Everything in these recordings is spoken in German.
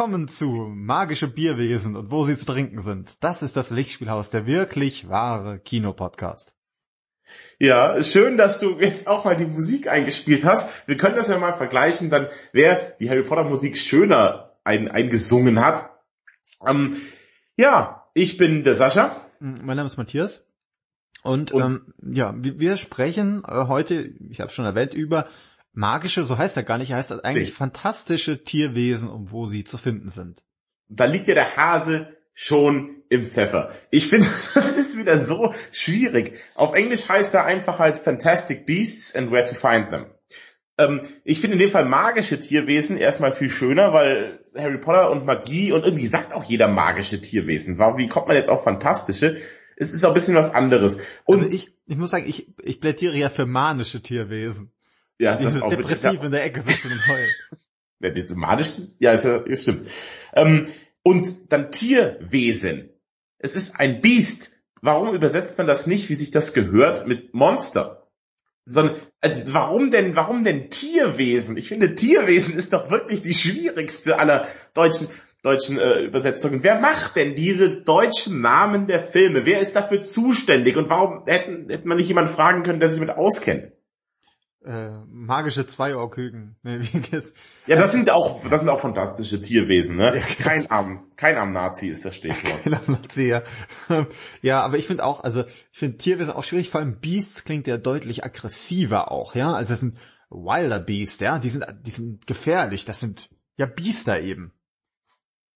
Willkommen zu Magische Bierwesen und wo sie zu trinken sind. Das ist das Lichtspielhaus, der wirklich wahre Kinopodcast. Ja, schön, dass du jetzt auch mal die Musik eingespielt hast. Wir können das ja mal vergleichen, dann wer die Harry Potter Musik schöner ein, eingesungen hat. Ähm, ja, ich bin der Sascha. Mein Name ist Matthias. Und, und ähm, ja, wir sprechen äh, heute, ich habe schon erwähnt, über magische, so heißt er gar nicht, er heißt eigentlich nee. fantastische Tierwesen und wo sie zu finden sind. Da liegt ja der Hase schon im Pfeffer. Ich finde, das ist wieder so schwierig. Auf Englisch heißt er einfach halt Fantastic Beasts and Where to Find Them. Ähm, ich finde in dem Fall magische Tierwesen erstmal viel schöner, weil Harry Potter und Magie und irgendwie sagt auch jeder magische Tierwesen. Wie kommt man jetzt auf fantastische? Es ist auch ein bisschen was anderes. Und also ich, ich muss sagen, ich, ich plädiere ja für manische Tierwesen. Ja, die das auch depressiv ja. in der Ecke sitzen und heulen. Ja, die manisch, ja, ist, ist stimmt. Ähm, und dann Tierwesen. Es ist ein Biest. Warum übersetzt man das nicht, wie sich das gehört, mit Monster? Sondern äh, warum denn, warum denn Tierwesen? Ich finde, Tierwesen ist doch wirklich die schwierigste aller deutschen deutschen äh, Übersetzungen. Wer macht denn diese deutschen Namen der Filme? Wer ist dafür zuständig? Und warum hätten, hätte man nicht jemanden fragen können, der sich damit auskennt? Äh, magische Zweiohrküken. Nee, ja, das sind auch, das sind auch fantastische Tierwesen, ne? Ja, kein Arm, kein Arm-Nazi ist das Stichwort. kein Arm-Nazi, ja. ja, aber ich finde auch, also, ich finde Tierwesen auch schwierig, vor allem Beast klingt ja deutlich aggressiver auch, ja? Also das sind Wilder Beast, ja? Die sind, die sind gefährlich, das sind ja Biester eben.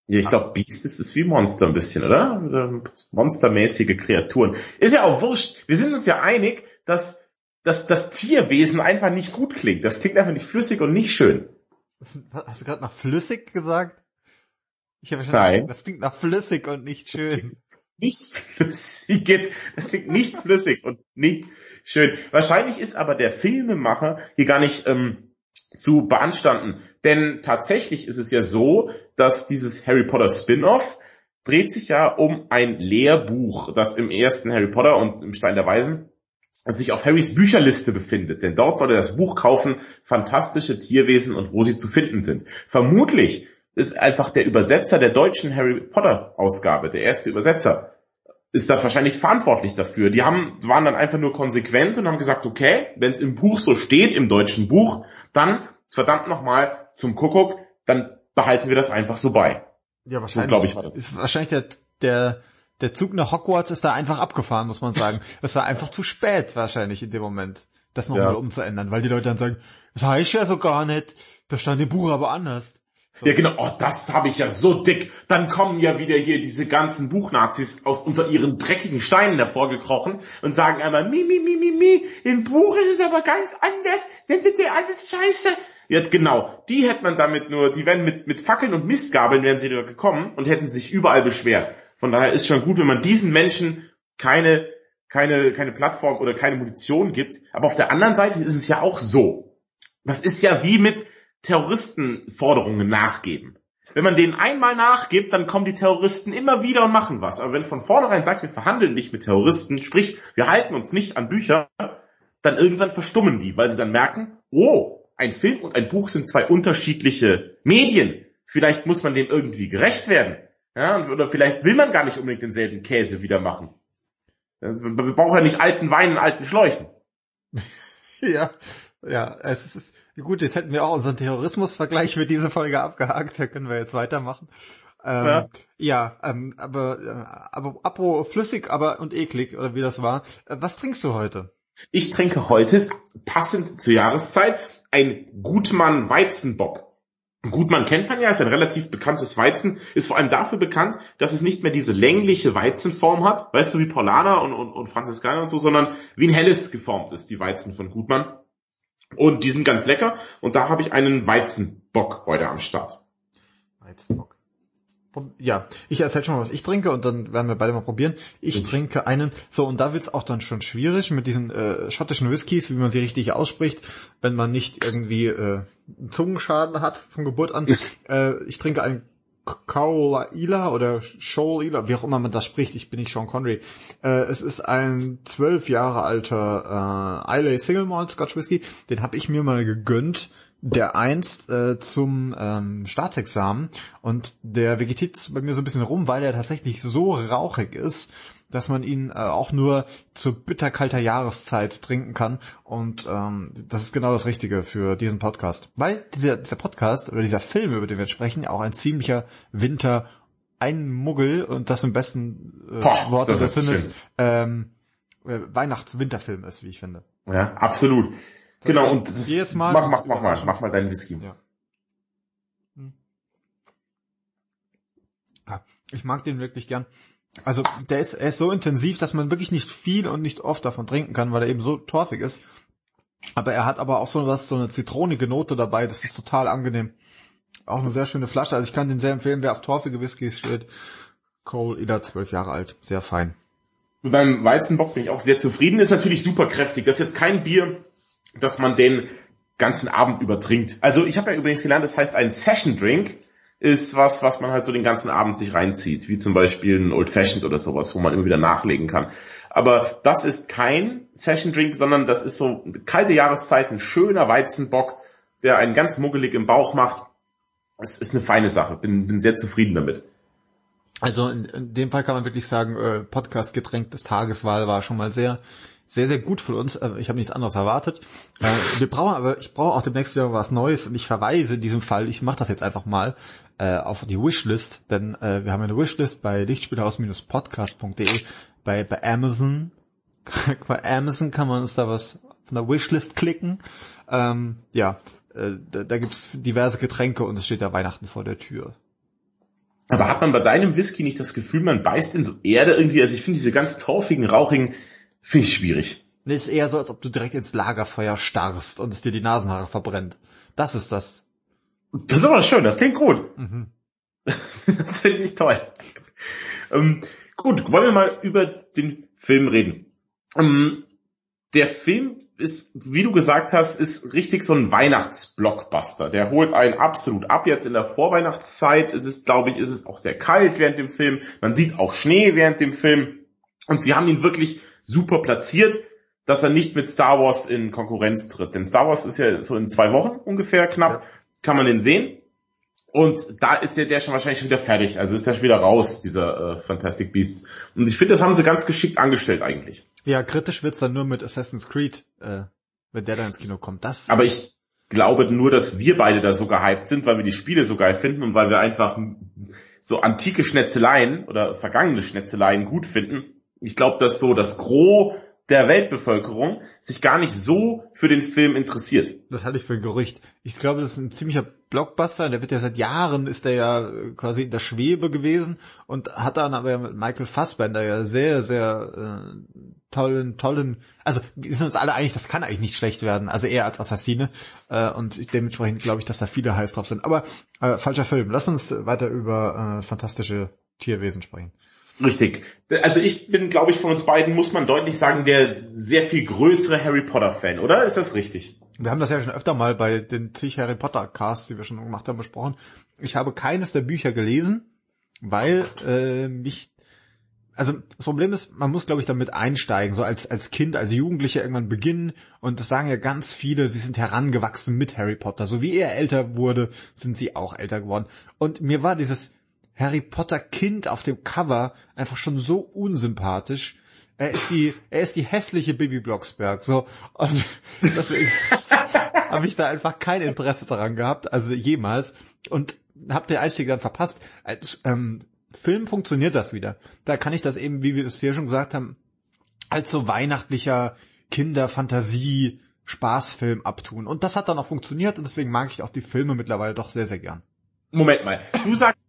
Ja, ich glaube, Beast ist, ist wie Monster ein bisschen, oder? Monstermäßige Kreaturen. Ist ja auch wurscht. Wir sind uns ja einig, dass, dass das Tierwesen einfach nicht gut klingt. Das klingt einfach nicht flüssig und nicht schön. Hast du gerade nach flüssig gesagt? Ich habe Nein. Das klingt nach flüssig und nicht schön. Nicht flüssig. Das klingt nicht flüssig und nicht schön. Wahrscheinlich ist aber der Filmemacher hier gar nicht ähm, zu beanstanden. Denn tatsächlich ist es ja so, dass dieses Harry Potter Spin-off dreht sich ja um ein Lehrbuch, das im ersten Harry Potter und im Stein der Weisen sich auf Harrys Bücherliste befindet. Denn dort soll er das Buch kaufen, fantastische Tierwesen und wo sie zu finden sind. Vermutlich ist einfach der Übersetzer der deutschen Harry Potter Ausgabe, der erste Übersetzer, ist da wahrscheinlich verantwortlich dafür. Die haben, waren dann einfach nur konsequent und haben gesagt, okay, wenn es im Buch so steht, im deutschen Buch, dann verdammt nochmal zum Kuckuck, dann behalten wir das einfach so bei. Ja, wahrscheinlich. So, glaube ich, war das. Ist wahrscheinlich der, der, der Zug nach Hogwarts ist da einfach abgefahren, muss man sagen. Es war einfach zu spät wahrscheinlich in dem Moment, das nochmal ja. umzuändern, weil die Leute dann sagen, das heißt ja so gar nicht, das stand im Buch aber anders. So. Ja genau, oh, das habe ich ja so dick. Dann kommen ja wieder hier diese ganzen Buchnazis aus unter ihren dreckigen Steinen hervorgekrochen und sagen einmal, mi, mi, mi, mi, mi, im Buch ist es aber ganz anders, findet ihr alles scheiße. Ja, genau, die hätte man damit nur, die wären mit, mit Fackeln und Mistgabeln wären sie da gekommen und hätten sich überall beschwert. Von daher ist schon gut, wenn man diesen Menschen keine, keine, keine Plattform oder keine Munition gibt. Aber auf der anderen Seite ist es ja auch so. Das ist ja wie mit, Terroristenforderungen nachgeben. Wenn man denen einmal nachgibt, dann kommen die Terroristen immer wieder und machen was. Aber wenn von vornherein sagt, wir verhandeln nicht mit Terroristen, sprich, wir halten uns nicht an Bücher, dann irgendwann verstummen die, weil sie dann merken, oh, ein Film und ein Buch sind zwei unterschiedliche Medien. Vielleicht muss man dem irgendwie gerecht werden. Ja, oder vielleicht will man gar nicht unbedingt denselben Käse wieder machen. Man braucht ja nicht alten Wein in alten Schläuchen. ja, ja, es ist, Gut, jetzt hätten wir auch unseren Terrorismus-Vergleich für diese Folge abgehakt, da können wir jetzt weitermachen. Ähm, ja, ja ähm, aber, äh, aber apro flüssig aber und eklig, oder wie das war. Äh, was trinkst du heute? Ich trinke heute, passend zur Jahreszeit, ein Gutmann Weizenbock. Gutmann kennt man ja, ist ein relativ bekanntes Weizen, ist vor allem dafür bekannt, dass es nicht mehr diese längliche Weizenform hat, weißt du, wie Paulaner und, und, und Franziskaner und so, sondern wie ein helles geformt ist, die Weizen von Gutmann. Und die sind ganz lecker. Und da habe ich einen Weizenbock heute am Start. Weizenbock. Ja, ich erzähle schon mal, was ich trinke und dann werden wir beide mal probieren. Ich, ich. trinke einen, so und da wird's auch dann schon schwierig mit diesen äh, schottischen Whiskys, wie man sie richtig ausspricht, wenn man nicht irgendwie äh, Zungenschaden hat von Geburt an. äh, ich trinke einen Kaula oder Shoal Ila, wie auch immer man das spricht, ich bin nicht Sean Connery. Äh, es ist ein zwölf Jahre alter äh, Islay Single Malt Scotch Whisky, den habe ich mir mal gegönnt, der einst äh, zum ähm, Staatsexamen und der vegetiert bei mir so ein bisschen rum, weil er tatsächlich so rauchig ist, dass man ihn äh, auch nur zu bitterkalter Jahreszeit trinken kann. Und ähm, das ist genau das Richtige für diesen Podcast. Weil dieser, dieser Podcast oder dieser Film, über den wir sprechen, auch ein ziemlicher Winter ein Muggel und das im besten äh, Boah, Wort des Sinnes ähm, äh, Weihnachts-Winterfilm ist, wie ich finde. Ja, absolut. So, genau, und jedes Mal mach, mach, mach mal, mach mal deinen Whisky. Hm. ja. Ich mag den wirklich gern. Also der ist, er ist so intensiv, dass man wirklich nicht viel und nicht oft davon trinken kann, weil er eben so torfig ist. Aber er hat aber auch so was, so eine zitronige Note dabei, das ist total angenehm. Auch eine sehr schöne Flasche, also ich kann den sehr empfehlen, wer auf torfige Whiskys steht. Cole Ida, zwölf Jahre alt, sehr fein. Beim Weizenbock bin ich auch sehr zufrieden, ist natürlich super kräftig. Das ist jetzt kein Bier, dass man den ganzen Abend übertrinkt. Also ich habe ja übrigens gelernt, das heißt ein Session Drink ist was, was man halt so den ganzen Abend sich reinzieht, wie zum Beispiel ein Old Fashioned oder sowas, wo man immer wieder nachlegen kann. Aber das ist kein Session Drink, sondern das ist so kalte Jahreszeit, ein schöner Weizenbock, der einen ganz muggelig im Bauch macht. Es ist eine feine Sache, bin, bin sehr zufrieden damit. Also in, in dem Fall kann man wirklich sagen, äh, Podcast-Getränk des Tageswahl war schon mal sehr sehr, sehr gut für uns. Äh, ich habe nichts anderes erwartet. Äh, wir brauchen aber, ich brauche auch demnächst wieder was Neues und ich verweise in diesem Fall, ich mache das jetzt einfach mal, äh, auf die Wishlist, denn wir haben eine Wishlist bei lichtspielhaus-podcast.de, bei, bei Amazon. bei Amazon kann man uns da was von der Wishlist klicken. Ähm, ja, da, da gibt's diverse Getränke und es steht ja Weihnachten vor der Tür. Aber hat man bei deinem Whisky nicht das Gefühl, man beißt in so Erde irgendwie? Also ich finde diese ganz torfigen, rauchigen, Finde ich schwierig. Nee, ist eher so, als ob du direkt ins Lagerfeuer starrst und es dir die Nasenhaare verbrennt. Das ist das. Das ist aber schön, das klingt gut. Mhm. das finde ich toll. Ähm, gut, wollen wir mal über den Film reden. Ähm, der Film ist, wie du gesagt hast, ist richtig so ein Weihnachtsblockbuster. Der holt einen absolut ab jetzt in der Vorweihnachtszeit. Es ist, glaube ich, ist es auch sehr kalt während dem Film. Man sieht auch Schnee während dem Film. Und sie haben ihn wirklich super platziert, dass er nicht mit Star Wars in Konkurrenz tritt. Denn Star Wars ist ja so in zwei Wochen ungefähr knapp, ja. Kann man den sehen. Und da ist ja der schon wahrscheinlich schon wieder fertig. Also ist er schon wieder raus, dieser äh, Fantastic Beasts. Und ich finde, das haben sie ganz geschickt angestellt eigentlich. Ja, kritisch wird's dann nur mit Assassin's Creed, äh, wenn der dann ins Kino kommt. Das Aber ich glaube nur, dass wir beide da so gehypt sind, weil wir die Spiele so geil finden und weil wir einfach so antike Schnetzeleien oder vergangene Schnetzeleien gut finden ich glaube, dass so das Gros der Weltbevölkerung sich gar nicht so für den Film interessiert. Das halte ich für ein Gerücht. Ich glaube, das ist ein ziemlicher Blockbuster. Der wird ja seit Jahren ist der ja quasi in der Schwebe gewesen und hat dann aber mit Michael Fassbender ja sehr, sehr äh, tollen, tollen. Also wir sind uns alle einig, das kann eigentlich nicht schlecht werden. Also eher als Assassine äh, und dementsprechend glaube ich, dass da viele heiß drauf sind. Aber äh, falscher Film. Lass uns weiter über äh, fantastische Tierwesen sprechen. Richtig. Also ich bin, glaube ich, von uns beiden, muss man deutlich sagen, der sehr viel größere Harry Potter-Fan, oder? Ist das richtig? Wir haben das ja schon öfter mal bei den zig Harry Potter-Casts, die wir schon gemacht haben, besprochen. Ich habe keines der Bücher gelesen, weil äh, mich also das Problem ist, man muss, glaube ich, damit einsteigen, so als, als Kind, als Jugendlicher irgendwann beginnen. Und das sagen ja ganz viele, sie sind herangewachsen mit Harry Potter. So wie er älter wurde, sind sie auch älter geworden. Und mir war dieses Harry Potter Kind auf dem Cover einfach schon so unsympathisch. Er ist die, er ist die hässliche Bibi Blocksberg, so. Und deswegen habe ich da einfach kein Interesse daran gehabt, also jemals. Und hab den Einstieg dann verpasst. Als ähm, Film funktioniert das wieder. Da kann ich das eben, wie wir es hier schon gesagt haben, als so weihnachtlicher Kinderfantasie Spaßfilm abtun. Und das hat dann auch funktioniert und deswegen mag ich auch die Filme mittlerweile doch sehr, sehr gern. Moment mal. Du sagst,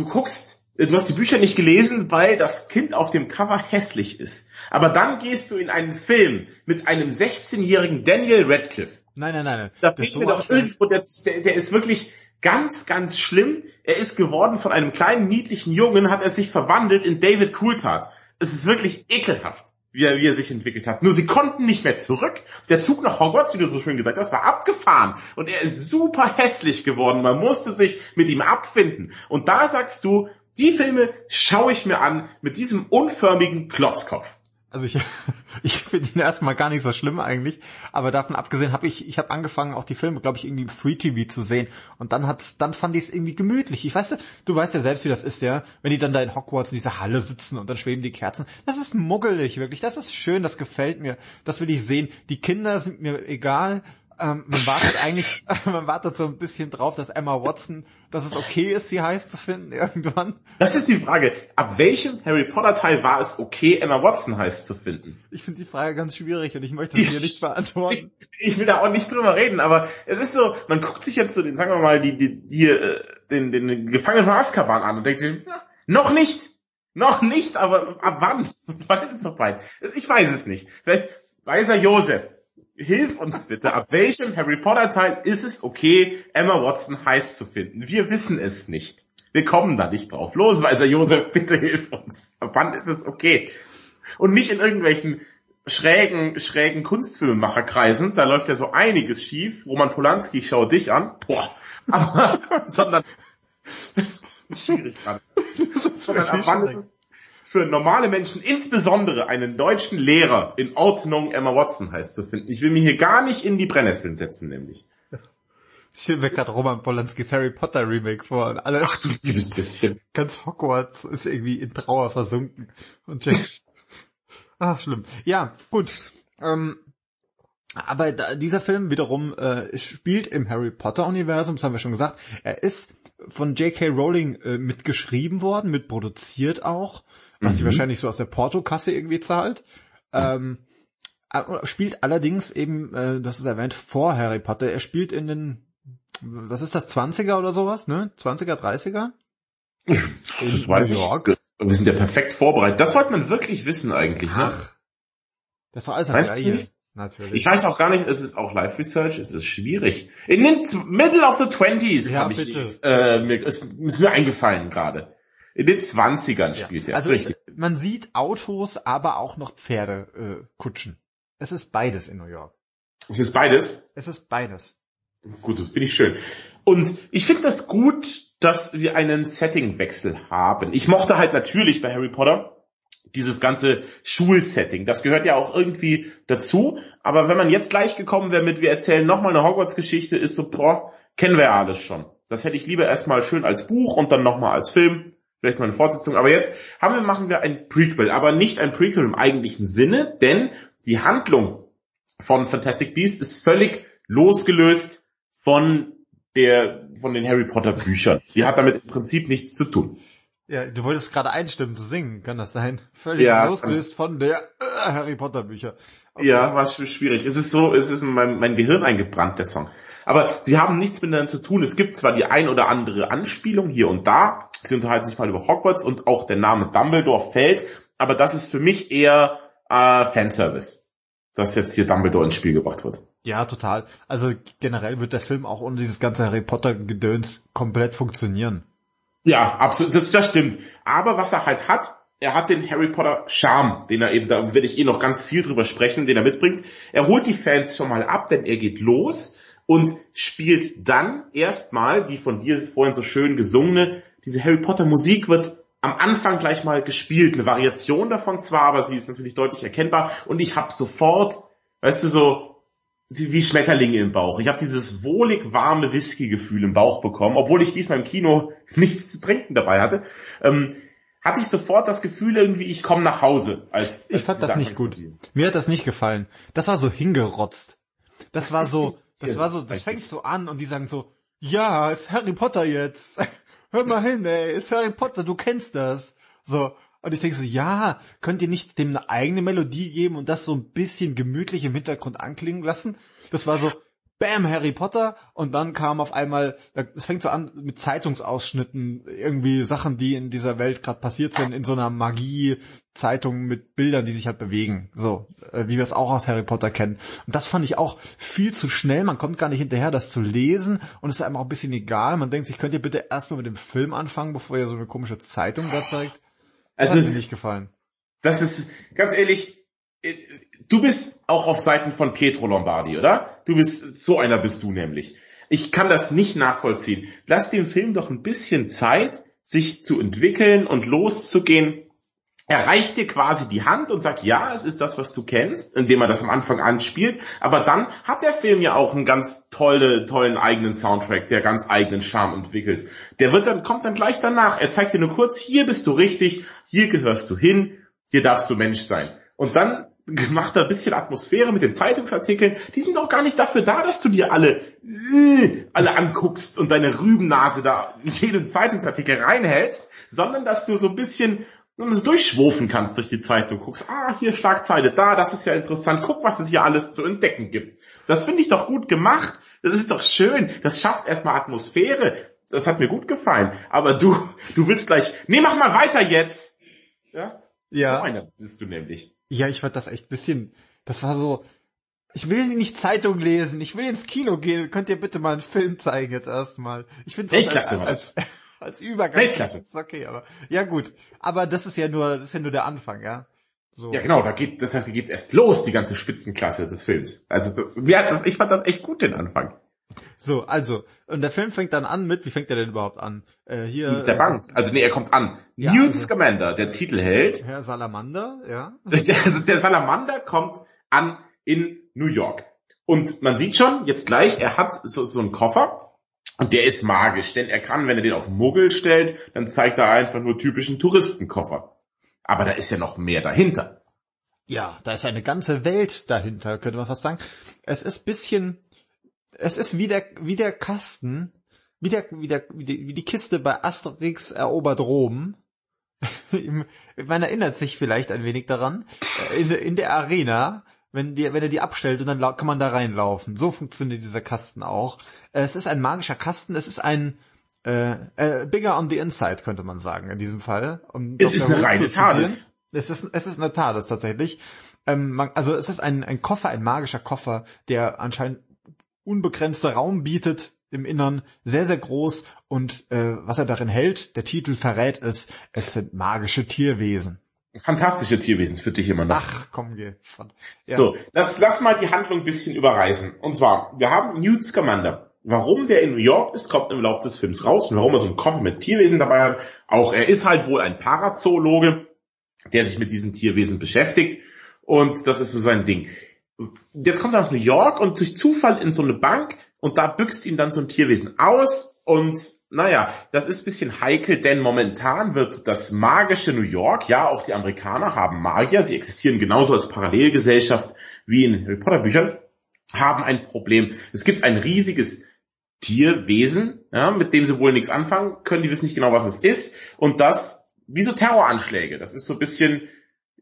du guckst, äh, du hast die Bücher nicht gelesen, weil das Kind auf dem Cover hässlich ist. Aber dann gehst du in einen Film mit einem 16-jährigen Daniel Radcliffe. Nein, nein, nein. Da fehlt mir doch irgendwo, der, der ist wirklich ganz, ganz schlimm. Er ist geworden von einem kleinen, niedlichen Jungen, hat er sich verwandelt in David Coulthard. Es ist wirklich ekelhaft. Wie er, wie er sich entwickelt hat. Nur sie konnten nicht mehr zurück. Der Zug nach Hogwarts, wie du so schön gesagt hast, war abgefahren. Und er ist super hässlich geworden. Man musste sich mit ihm abfinden. Und da sagst du, die Filme schaue ich mir an mit diesem unförmigen Klotzkopf. Also ich, ich finde ihn erstmal gar nicht so schlimm eigentlich, aber davon abgesehen habe ich, ich habe angefangen auch die Filme, glaube ich, irgendwie Free TV zu sehen und dann hat, dann fand ich es irgendwie gemütlich. Ich weiß, du weißt ja selbst, wie das ist, ja, wenn die dann da in Hogwarts in dieser Halle sitzen und dann schweben die Kerzen. Das ist muggelig wirklich, das ist schön, das gefällt mir, das will ich sehen. Die Kinder sind mir egal, ähm, man wartet eigentlich, man wartet so ein bisschen drauf, dass Emma Watson, dass es okay ist, sie heiß zu finden irgendwann. Das ist die Frage. Ab welchem Harry Potter Teil war es okay, Emma Watson heiß zu finden? Ich finde die Frage ganz schwierig und ich möchte sie hier nicht beantworten. Ich, ich, will da auch nicht drüber reden, aber es ist so, man guckt sich jetzt so den, sagen wir mal, die, die, die äh, den, den Gefangenen von Azkaban an und denkt sich, noch nicht, noch nicht, aber ab wann? Wann ist es bald? Ich weiß es nicht. Vielleicht Weiser Josef, hilf uns bitte, ab welchem Harry Potter Teil ist es okay, Emma Watson heiß zu finden? Wir wissen es nicht. Wir kommen da nicht drauf. Los, Weiser Josef, bitte hilf uns. Ab wann ist es okay? Und nicht in irgendwelchen schrägen, schrägen Kunstfilmemacherkreisen, da läuft ja so einiges schief. Roman Polanski, schau dich an. Boah. Aber, sondern, schwierig gerade. sondern ab wann ist es, für normale Menschen, insbesondere einen deutschen Lehrer in Ordnung Emma Watson heißt zu finden. Ich will mich hier gar nicht in die Brennnesseln setzen, nämlich. Ich stelle mir gerade Roman Polanskis Harry Potter Remake vor und alles. Ach du liebes bisschen. Ganz Hogwarts ist irgendwie in Trauer versunken. Und Jack. Ach, schlimm. Ja, gut. Ähm, aber da, dieser Film wiederum äh, spielt im Harry Potter Universum, das haben wir schon gesagt. Er ist von J.K. Rowling äh, mitgeschrieben worden, mitproduziert auch was mhm. sie wahrscheinlich so aus der Portokasse irgendwie zahlt. Ähm, spielt allerdings eben, äh, das ist erwähnt, vor Harry Potter. Er spielt in den, was ist das, 20er oder sowas, ne? 20er, 30er? Das weiß ich. Wir sind ja perfekt vorbereitet. Das sollte man wirklich wissen eigentlich. Ne? Ach, das war alles Gleiche. Natürlich. Ich weiß auch gar nicht, es ist auch Live Research, es ist schwierig. In den Middle of the Twenties ja, habe ich, äh, mir, ist, ist mir eingefallen gerade. In den Zwanzigern spielt ja. er. Also richtig. Es, man sieht Autos, aber auch noch Pferde, äh, Kutschen. Es ist beides in New York. Es ist beides? Es ist beides. Gut, finde ich schön. Und ich finde das gut, dass wir einen Settingwechsel haben. Ich mochte halt natürlich bei Harry Potter dieses ganze Schulsetting. Das gehört ja auch irgendwie dazu. Aber wenn man jetzt gleich gekommen wäre mit, wir erzählen nochmal eine Hogwarts-Geschichte, ist so, boah, kennen wir ja alles schon. Das hätte ich lieber erstmal schön als Buch und dann nochmal als Film vielleicht mal eine Fortsetzung. Aber jetzt haben wir, machen wir ein Prequel, aber nicht ein Prequel im eigentlichen Sinne, denn die Handlung von Fantastic Beasts ist völlig losgelöst von der, von den Harry Potter Büchern. Die hat damit im Prinzip nichts zu tun. Ja, du wolltest gerade einstimmen zu singen, kann das sein? Völlig ja, losgelöst von der äh, Harry Potter Bücher. Okay. Ja, war schwierig. Es ist so, es ist in mein, mein Gehirn eingebrannt, der Song. Aber sie haben nichts miteinander zu tun. Es gibt zwar die ein oder andere Anspielung hier und da. Sie unterhalten sich mal über Hogwarts und auch der Name Dumbledore fällt. Aber das ist für mich eher äh, Fanservice, dass jetzt hier Dumbledore ins Spiel gebracht wird. Ja, total. Also generell wird der Film auch ohne dieses ganze Harry Potter Gedöns komplett funktionieren. Ja, absolut. Das, das stimmt. Aber was er halt hat, er hat den Harry Potter Charme, den er eben, da werde ich eh noch ganz viel drüber sprechen, den er mitbringt. Er holt die Fans schon mal ab, denn er geht los und spielt dann erstmal die von dir vorhin so schön gesungene, diese Harry Potter Musik wird am Anfang gleich mal gespielt, eine Variation davon zwar, aber sie ist natürlich deutlich erkennbar und ich habe sofort, weißt du, so wie Schmetterlinge im Bauch. Ich habe dieses wohlig warme Whisky-Gefühl im Bauch bekommen, obwohl ich diesmal im Kino nichts zu trinken dabei hatte. Ähm, hatte ich sofort das Gefühl irgendwie, ich komme nach Hause. Als, ich fand das nicht gut. Mir hat das nicht gefallen. Das war so hingerotzt. Das Was war so, das war so, das fängt so an und die sagen so, ja, ist Harry Potter jetzt. Hör mal hin, ey, ist Harry Potter, du kennst das. So. Und ich denke so, ja, könnt ihr nicht dem eine eigene Melodie geben und das so ein bisschen gemütlich im Hintergrund anklingen lassen? Das war so, Bam, Harry Potter und dann kam auf einmal, es fängt so an mit Zeitungsausschnitten, irgendwie Sachen, die in dieser Welt gerade passiert sind, in so einer Magie-Zeitung mit Bildern, die sich halt bewegen, so, äh, wie wir es auch aus Harry Potter kennen. Und das fand ich auch viel zu schnell, man kommt gar nicht hinterher, das zu lesen und es ist einem auch ein bisschen egal, man denkt sich, könnt ihr bitte erstmal mit dem Film anfangen, bevor ihr so eine komische Zeitung da zeigt? Das also, hat mir nicht gefallen. Das ist, ganz ehrlich, du bist auch auf Seiten von Pietro Lombardi, oder? Du bist, so einer bist du nämlich. Ich kann das nicht nachvollziehen. Lass dem Film doch ein bisschen Zeit, sich zu entwickeln und loszugehen er reicht dir quasi die Hand und sagt, ja, es ist das, was du kennst, indem er das am Anfang anspielt. Aber dann hat der Film ja auch einen ganz tolle, tollen eigenen Soundtrack, der ganz eigenen Charme entwickelt. Der wird dann, kommt dann gleich danach. Er zeigt dir nur kurz, hier bist du richtig, hier gehörst du hin, hier darfst du Mensch sein. Und dann macht er ein bisschen Atmosphäre mit den Zeitungsartikeln. Die sind auch gar nicht dafür da, dass du dir alle, äh, alle anguckst und deine Rübennase da in jeden Zeitungsartikel reinhältst, sondern dass du so ein bisschen durchschwufen kannst durch die Zeitung, guckst, ah, hier Schlagzeile, da, das ist ja interessant, guck, was es hier alles zu entdecken gibt. Das finde ich doch gut gemacht. Das ist doch schön. Das schafft erstmal Atmosphäre. Das hat mir gut gefallen. Aber du, du willst gleich, nee, mach mal weiter jetzt. Ja? Ja. So einer bist du nämlich. Ja, ich fand das echt bisschen, das war so, ich will nicht Zeitung lesen, ich will ins Kino gehen, könnt ihr bitte mal einen Film zeigen jetzt erstmal. Ich finde es als, als, als, Übergang. Weltklasse. Ist okay, aber ja gut. Aber das ist ja nur, das ist ja nur der Anfang, ja. So. Ja genau, da geht, das heißt, da geht's erst los, die ganze Spitzenklasse des Films. Also das, ja, das, ich fand das echt gut, den Anfang. So, also, und der Film fängt dann an mit, wie fängt er denn überhaupt an? Äh, hier. Mit der Bank. Also nee, er kommt an. Ja, Newt also, Scamander, der Titelheld. Herr Salamander, ja. Der, also der Salamander kommt an in New York. Und man sieht schon, jetzt gleich, er hat so, so einen Koffer und der ist magisch, denn er kann, wenn er den auf Muggel stellt, dann zeigt er einfach nur typischen Touristenkoffer. Aber da ist ja noch mehr dahinter. Ja, da ist eine ganze Welt dahinter, könnte man fast sagen. Es ist bisschen, es ist wie der, wie der Kasten, wie der, wie der, wie die, wie die Kiste bei Asterix erobert Rom. man erinnert sich vielleicht ein wenig daran. In, in der Arena wenn, die, wenn er die abstellt und dann kann man da reinlaufen. So funktioniert dieser Kasten auch. Es ist ein magischer Kasten, es ist ein äh, äh, bigger on the inside, könnte man sagen, in diesem Fall. Um es ist eine reine TARDIS. Es ist, es ist eine TARDIS tatsächlich. Ähm, man, also es ist ein, ein Koffer, ein magischer Koffer, der anscheinend unbegrenzter Raum bietet im Innern, sehr, sehr groß und äh, was er darin hält, der Titel verrät es, es sind magische Tierwesen fantastische Tierwesen für dich immer noch. Ach, komm, geh. Ja. So, lass, lass mal die Handlung ein bisschen überreißen. Und zwar, wir haben Newt Scamander. Warum der in New York ist, kommt im Laufe des Films raus. Und warum er so einen Koffer mit Tierwesen dabei hat. Auch er ist halt wohl ein Parazoologe, der sich mit diesen Tierwesen beschäftigt. Und das ist so sein Ding. Jetzt kommt er nach New York und durch Zufall in so eine Bank und da büxt ihm dann so ein Tierwesen aus und naja, das ist bisschen heikel, denn momentan wird das magische New York, ja, auch die Amerikaner haben Magier, sie existieren genauso als Parallelgesellschaft wie in Harry Potter Büchern, haben ein Problem. Es gibt ein riesiges Tierwesen, ja, mit dem sie wohl nichts anfangen können, die wissen nicht genau, was es ist, und das, wie so Terroranschläge, das ist so ein bisschen,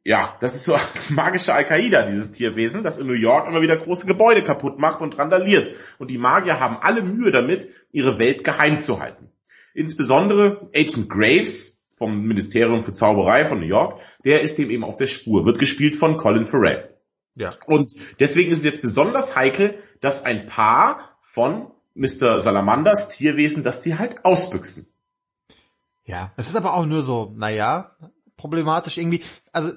ja, das ist so als magische Al-Qaida, dieses Tierwesen, das in New York immer wieder große Gebäude kaputt macht und randaliert. Und die Magier haben alle Mühe damit, ihre Welt geheim zu halten. Insbesondere Agent Graves vom Ministerium für Zauberei von New York, der ist dem eben auf der Spur, wird gespielt von Colin Farrell. Ja. Und deswegen ist es jetzt besonders heikel, dass ein Paar von Mr. Salamanders Tierwesen, dass die halt ausbüchsen. Ja, es ist aber auch nur so, naja, problematisch irgendwie. Also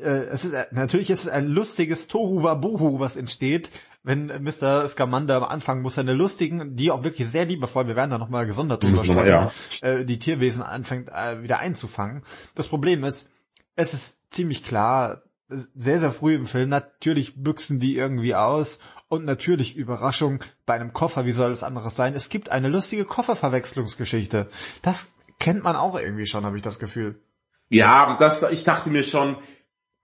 äh, es ist natürlich ist es ein lustiges Tohu Wabuhu, was entsteht, wenn Mr. Scamander am Anfang muss seine lustigen, die auch wirklich sehr liebevoll, wir werden da nochmal gesondert drüber sprechen, ja. äh, die Tierwesen anfängt äh, wieder einzufangen. Das Problem ist, es ist ziemlich klar, sehr, sehr früh im Film, natürlich büchsen die irgendwie aus und natürlich Überraschung bei einem Koffer, wie soll es anderes sein? Es gibt eine lustige Kofferverwechslungsgeschichte. Das kennt man auch irgendwie schon, habe ich das Gefühl. Ja, das, ich dachte mir schon,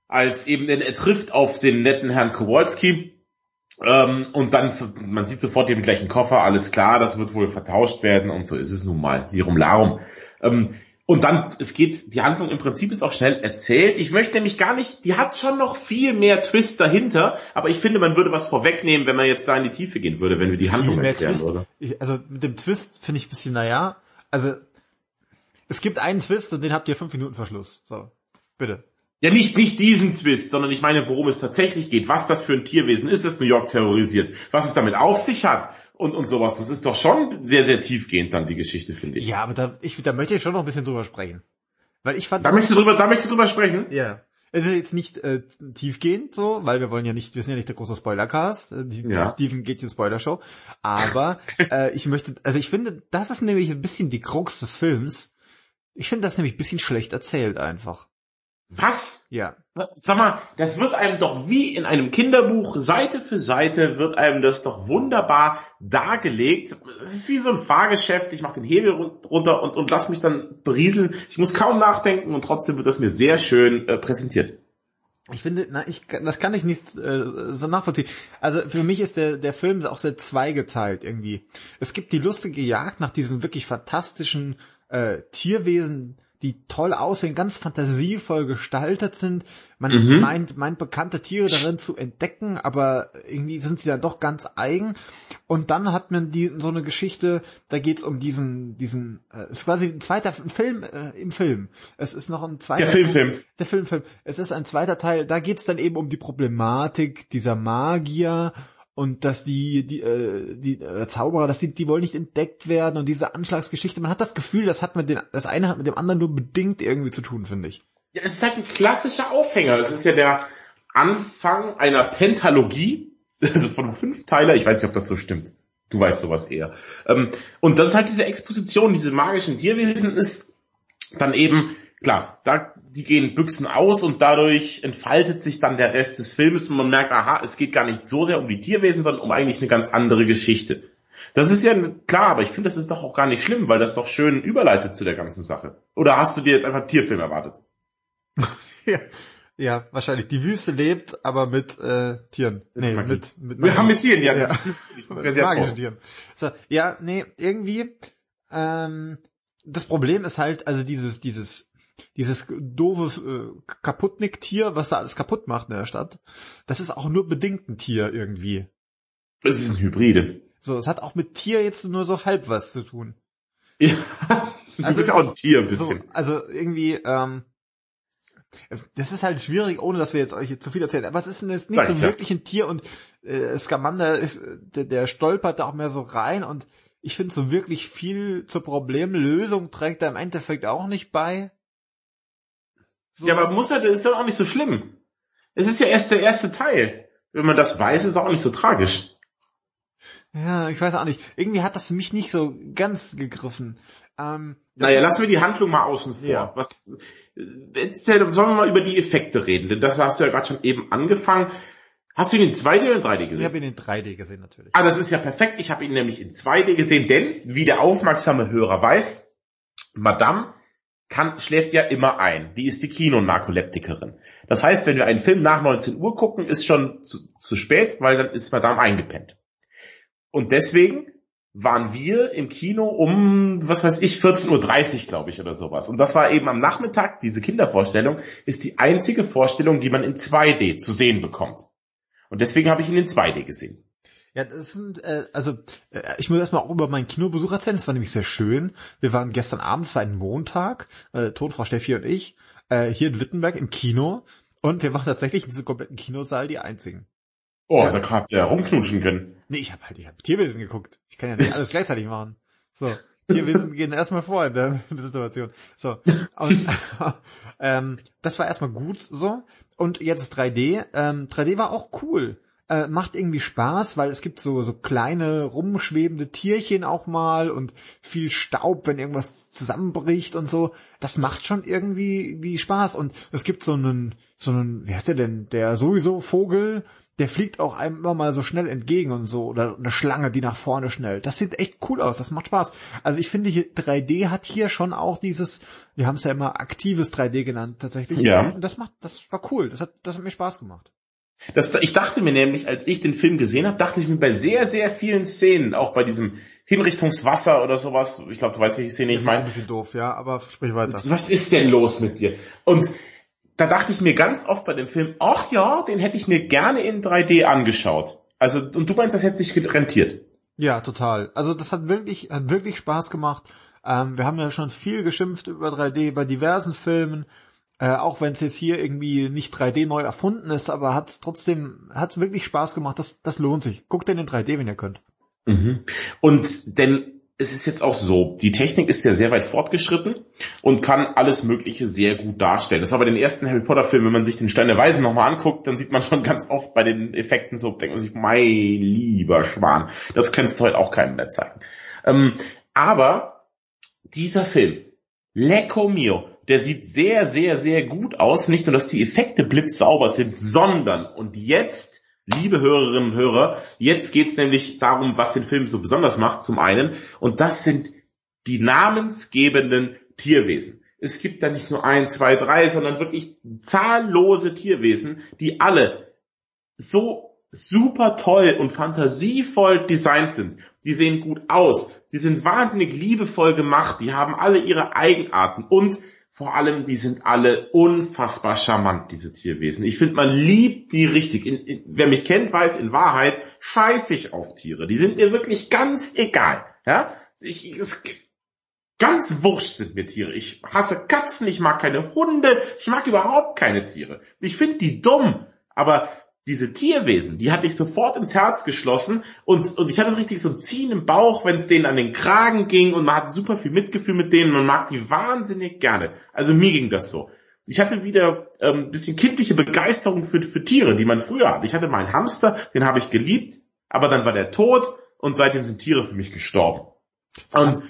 als eben, denn er trifft auf den netten Herrn Kowalski, ähm, und dann, man sieht sofort den gleichen Koffer, alles klar, das wird wohl vertauscht werden und so ist es nun mal, Lirum Larum. Ähm, und dann, es geht, die Handlung im Prinzip ist auch schnell erzählt. Ich möchte nämlich gar nicht, die hat schon noch viel mehr Twist dahinter, aber ich finde, man würde was vorwegnehmen, wenn man jetzt da in die Tiefe gehen würde, wenn wir die Handlung erklären würden. Also mit dem Twist finde ich ein bisschen, naja, also es gibt einen Twist und den habt ihr fünf Minuten Verschluss. So, bitte. Ja, nicht, nicht diesen Twist, sondern ich meine, worum es tatsächlich geht, was das für ein Tierwesen ist, das New York terrorisiert, was es damit auf sich hat und, und sowas. Das ist doch schon sehr, sehr tiefgehend dann die Geschichte, finde ich. Ja, aber da, ich, da möchte ich schon noch ein bisschen drüber sprechen. Weil ich fand. Da möchtest du drüber, da möchtest du drüber sprechen? Ja. es ist jetzt nicht äh, tiefgehend so, weil wir wollen ja nicht, wir sind ja nicht der große Spoilercast, äh, die, ja. Steven geht in Spoilershow, aber äh, ich möchte, also ich finde, das ist nämlich ein bisschen die Krux des Films. Ich finde das nämlich ein bisschen schlecht erzählt einfach. Was? Ja. Sag mal, das wird einem doch wie in einem Kinderbuch, Seite für Seite wird einem das doch wunderbar dargelegt. Es ist wie so ein Fahrgeschäft, ich mache den Hebel runter und, und lass mich dann berieseln. Ich muss kaum nachdenken und trotzdem wird das mir sehr schön äh, präsentiert. Ich finde, na, ich, das kann ich nicht äh, so nachvollziehen. Also für mich ist der, der Film auch sehr zweigeteilt irgendwie. Es gibt die lustige Jagd nach diesen wirklich fantastischen äh, Tierwesen, die toll aussehen, ganz fantasievoll gestaltet sind. Man mhm. meint, meint bekannte Tiere darin zu entdecken, aber irgendwie sind sie dann doch ganz eigen. Und dann hat man die so eine Geschichte, da geht's um diesen, diesen, äh, ist quasi ein zweiter Film äh, im Film. Es ist noch ein zweiter Der Filmfilm. Der Filmfilm. Es ist ein zweiter Teil, da geht's dann eben um die Problematik dieser Magier und dass die die äh, die äh, Zauberer, dass die die wollen nicht entdeckt werden und diese Anschlagsgeschichte, man hat das Gefühl, das hat mit den das eine hat mit dem anderen nur bedingt irgendwie zu tun, finde ich. Ja, es ist halt ein klassischer Aufhänger. Es ist ja der Anfang einer Pentalogie, also von einem Fünfteiler, ich weiß nicht, ob das so stimmt. Du weißt sowas eher. Ähm, und das ist halt diese Exposition, diese magischen Tierwesen ist dann eben klar, da, die gehen Büchsen aus und dadurch entfaltet sich dann der Rest des Films und man merkt, aha, es geht gar nicht so sehr um die Tierwesen, sondern um eigentlich eine ganz andere Geschichte. Das ist ja klar, aber ich finde, das ist doch auch gar nicht schlimm, weil das doch schön überleitet zu der ganzen Sache. Oder hast du dir jetzt einfach einen Tierfilm erwartet? ja, ja, wahrscheinlich. Die Wüste lebt, aber mit äh, Tieren. Nee, mit, mit, mit Wir haben mit Tieren, ja. ja. Mit magischen Tieren. So, ja, nee, irgendwie. Ähm, das Problem ist halt, also dieses, dieses dieses doofe äh, Kaputtnick-Tier, was da alles kaputt macht in der Stadt, das ist auch nur bedingt ein Tier irgendwie. Das ist ein Hybride. So, es hat auch mit Tier jetzt nur so halb was zu tun. Ja, du also bist ja auch ein Tier ein bisschen. So, also irgendwie, ähm, das ist halt schwierig, ohne dass wir jetzt euch jetzt zu viel erzählen. Aber es ist nicht Sag so wirklich ein Tier und äh, Scamander ist, der, der stolpert da auch mehr so rein und ich finde so wirklich viel zur Problemlösung trägt er im Endeffekt auch nicht bei. So. Ja, aber muss er, das ist doch auch nicht so schlimm. Es ist ja erst der erste Teil. Wenn man das weiß, ist es auch nicht so tragisch. Ja, ich weiß auch nicht. Irgendwie hat das für mich nicht so ganz gegriffen. Ähm, naja, lassen wir die Handlung mal außen vor. Ja. Was, erzähl, sollen wir mal über die Effekte reden? Denn das hast du ja gerade schon eben angefangen. Hast du ihn in 2D oder in 3D gesehen? Ich habe ihn in 3D gesehen natürlich. Ah, das ist ja perfekt. Ich habe ihn nämlich in 2D gesehen, denn, wie der aufmerksame Hörer weiß, Madame kann, schläft ja immer ein. Die ist die Kinonarkoleptikerin. Das heißt, wenn wir einen Film nach 19 Uhr gucken, ist schon zu, zu spät, weil dann ist Madame eingepennt. Und deswegen waren wir im Kino um, was weiß ich, 14.30 Uhr, glaube ich, oder sowas. Und das war eben am Nachmittag, diese Kindervorstellung, ist die einzige Vorstellung, die man in 2D zu sehen bekommt. Und deswegen habe ich ihn in 2D gesehen. Ja, das sind, äh, also äh, ich muss erstmal auch über meinen Kinobesuch erzählen, das war nämlich sehr schön. Wir waren gestern Abend, es war ein Montag, äh, Tonfrau Steffi und ich, äh, hier in Wittenberg im Kino und wir waren tatsächlich in diesem kompletten Kinosaal die einzigen. Oh, ja. da habt ihr rumknutschen können. Nee, ich habe halt, ich hab Tierwesen geguckt. Ich kann ja nicht alles gleichzeitig machen. So, Tierwesen gehen erstmal vor in der, Situation. So, und ähm, das war erstmal gut so. Und jetzt ist 3D. Ähm, 3D war auch cool äh, macht irgendwie Spaß, weil es gibt so, so kleine rumschwebende Tierchen auch mal und viel Staub, wenn irgendwas zusammenbricht und so. Das macht schon irgendwie wie Spaß. Und es gibt so einen, so einen, wie heißt der denn, der sowieso Vogel, der fliegt auch einem immer mal so schnell entgegen und so, oder eine Schlange, die nach vorne schnellt. Das sieht echt cool aus, das macht Spaß. Also ich finde, hier 3D hat hier schon auch dieses, wir haben es ja immer aktives 3D genannt tatsächlich. Ja. Das macht, das war cool, das hat, das hat mir Spaß gemacht. Das, ich dachte mir nämlich, als ich den Film gesehen habe, dachte ich mir bei sehr, sehr vielen Szenen, auch bei diesem Hinrichtungswasser oder sowas, ich glaube, du weißt, welche Szene ich meine. ein bisschen doof, ja, aber sprich weiter. Was ist denn los mit dir? Und da dachte ich mir ganz oft bei dem Film, ach ja, den hätte ich mir gerne in 3D angeschaut. Also, und du meinst, das hätte sich rentiert? Ja, total. Also das hat wirklich, hat wirklich Spaß gemacht. Ähm, wir haben ja schon viel geschimpft über 3D bei diversen Filmen. Äh, auch wenn es jetzt hier irgendwie nicht 3D neu erfunden ist, aber hat trotzdem, hat wirklich Spaß gemacht. Das, das lohnt sich. Guckt den in 3D, wenn ihr könnt. Mhm. Und denn es ist jetzt auch so, die Technik ist ja sehr weit fortgeschritten und kann alles Mögliche sehr gut darstellen. Das war bei den ersten Harry Potter Filmen, wenn man sich den Stein der Weisen nochmal anguckt, dann sieht man schon ganz oft bei den Effekten so, denkt man sich, mein lieber Schwan, das könntest du heute auch keinem mehr zeigen. Ähm, aber dieser Film, Lecco Mio, der sieht sehr, sehr, sehr gut aus. Nicht nur, dass die Effekte blitzsauber sind, sondern, und jetzt Liebe Hörerinnen und Hörer, jetzt geht's nämlich darum, was den Film so besonders macht, zum einen, und das sind die namensgebenden Tierwesen. Es gibt da nicht nur ein, zwei, drei, sondern wirklich zahllose Tierwesen, die alle so super toll und fantasievoll designt sind. Die sehen gut aus, die sind wahnsinnig liebevoll gemacht, die haben alle ihre Eigenarten und vor allem, die sind alle unfassbar charmant, diese Tierwesen. Ich finde, man liebt die richtig. In, in, wer mich kennt, weiß in Wahrheit, scheiße ich auf Tiere. Die sind mir wirklich ganz egal. Ja, ich, es, ganz wurscht sind mir Tiere. Ich hasse Katzen, ich mag keine Hunde, ich mag überhaupt keine Tiere. Ich finde die dumm. Aber diese Tierwesen, die hatte ich sofort ins Herz geschlossen und, und ich hatte richtig so ein Ziehen im Bauch, wenn es denen an den Kragen ging und man hat super viel Mitgefühl mit denen, man mag die wahnsinnig gerne. Also mir ging das so. Ich hatte wieder ähm, bisschen kindliche Begeisterung für, für Tiere, die man früher hatte. Ich hatte meinen Hamster, den habe ich geliebt, aber dann war der tot und seitdem sind Tiere für mich gestorben. Und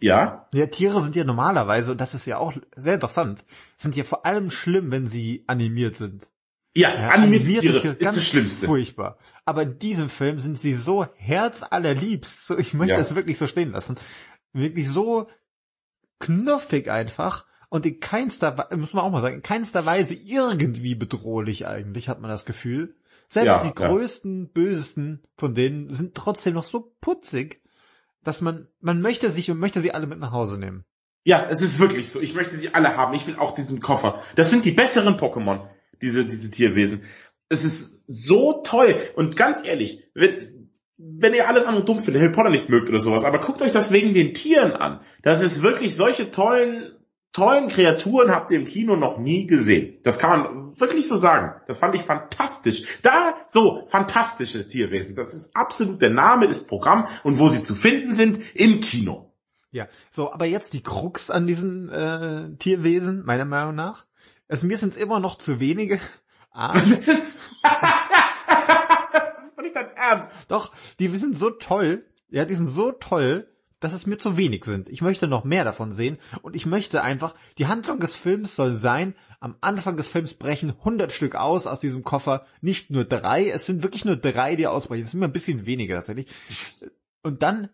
ja. Ja, Tiere sind ja normalerweise, und das ist ja auch sehr interessant, sind ja vor allem schlimm, wenn sie animiert sind. Ja, ja animierte Tiere ist das Schlimmste. Furchtbar. Aber in diesem Film sind sie so herzallerliebst, so, ich möchte ja. das wirklich so stehen lassen, wirklich so knuffig einfach und in keinster, muss man auch mal sagen, in keinster Weise irgendwie bedrohlich eigentlich, hat man das Gefühl. Selbst ja, die größten, ja. bösesten von denen sind trotzdem noch so putzig, dass man, man möchte sich und möchte sie alle mit nach Hause nehmen. Ja, es ist wirklich so. Ich möchte sie alle haben. Ich will auch diesen Koffer. Das sind die besseren Pokémon diese, diese Tierwesen. Es ist so toll. Und ganz ehrlich, wenn, wenn ihr alles andere dumm findet, Harry Potter nicht mögt oder sowas, aber guckt euch das wegen den Tieren an. Das ist wirklich solche tollen, tollen Kreaturen habt ihr im Kino noch nie gesehen. Das kann man wirklich so sagen. Das fand ich fantastisch. Da, so, fantastische Tierwesen. Das ist absolut, der Name ist Programm und wo sie zu finden sind, im Kino. Ja, so, aber jetzt die Krux an diesen äh, Tierwesen, meiner Meinung nach. Also mir sind es immer noch zu wenige. Ah. Das ist, das ist doch nicht dein Ernst. Doch, die sind so toll. Ja, die sind so toll, dass es mir zu wenig sind. Ich möchte noch mehr davon sehen und ich möchte einfach, die Handlung des Films soll sein, am Anfang des Films brechen 100 Stück aus aus diesem Koffer, nicht nur drei, es sind wirklich nur drei, die ausbrechen, es sind mir ein bisschen weniger tatsächlich. Und dann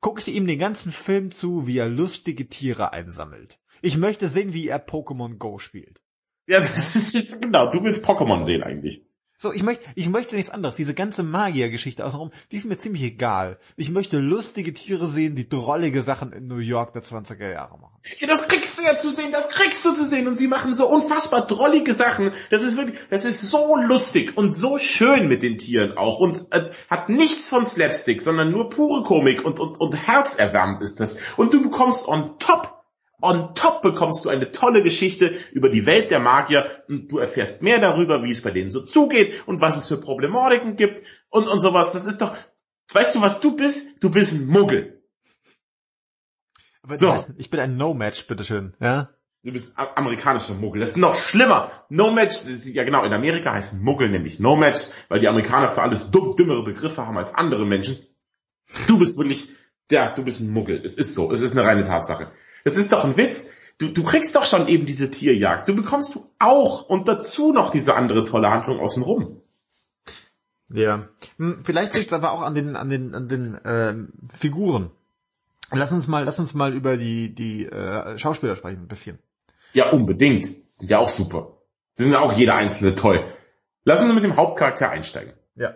gucke ich ihm den ganzen Film zu, wie er lustige Tiere einsammelt. Ich möchte sehen, wie er Pokémon Go spielt. Ja, das ist genau. Du willst Pokémon sehen eigentlich. So, ich möchte, ich möchte nichts anderes. Diese ganze Magier-Geschichte außenrum, die ist mir ziemlich egal. Ich möchte lustige Tiere sehen, die drollige Sachen in New York der 20er Jahre machen. Ja, das kriegst du ja zu sehen, das kriegst du zu sehen. Und sie machen so unfassbar drollige Sachen. Das ist wirklich, das ist so lustig und so schön mit den Tieren auch. Und äh, hat nichts von Slapstick, sondern nur pure Komik und, und, und herzerwärmend ist das. Und du bekommst on top On top bekommst du eine tolle Geschichte über die Welt der Magier und du erfährst mehr darüber, wie es bei denen so zugeht und was es für Problematiken gibt und, und sowas. Das ist doch, weißt du, was du bist? Du bist ein Muggel. Aber so. Ich bin ein No-Match, bitteschön, ja? Du bist amerikanischer Muggel. Das ist noch schlimmer. No-Match, ja genau, in Amerika heißt Muggel nämlich No-Match, weil die Amerikaner für alles dumm, dümmere Begriffe haben als andere Menschen. Du bist wirklich, ja, du bist ein Muggel. Es ist so. Es ist eine reine Tatsache. Das ist doch ein Witz. Du, du kriegst doch schon eben diese Tierjagd. Du bekommst du auch und dazu noch diese andere tolle Handlung außenrum. Ja, hm, vielleicht liegt es aber auch an den an den an den äh, Figuren. Lass uns mal lass uns mal über die die äh, Schauspieler sprechen ein bisschen. Ja, unbedingt. Sind ja auch super. Die sind ja auch jeder einzelne toll. Lass uns mit dem Hauptcharakter einsteigen. Ja.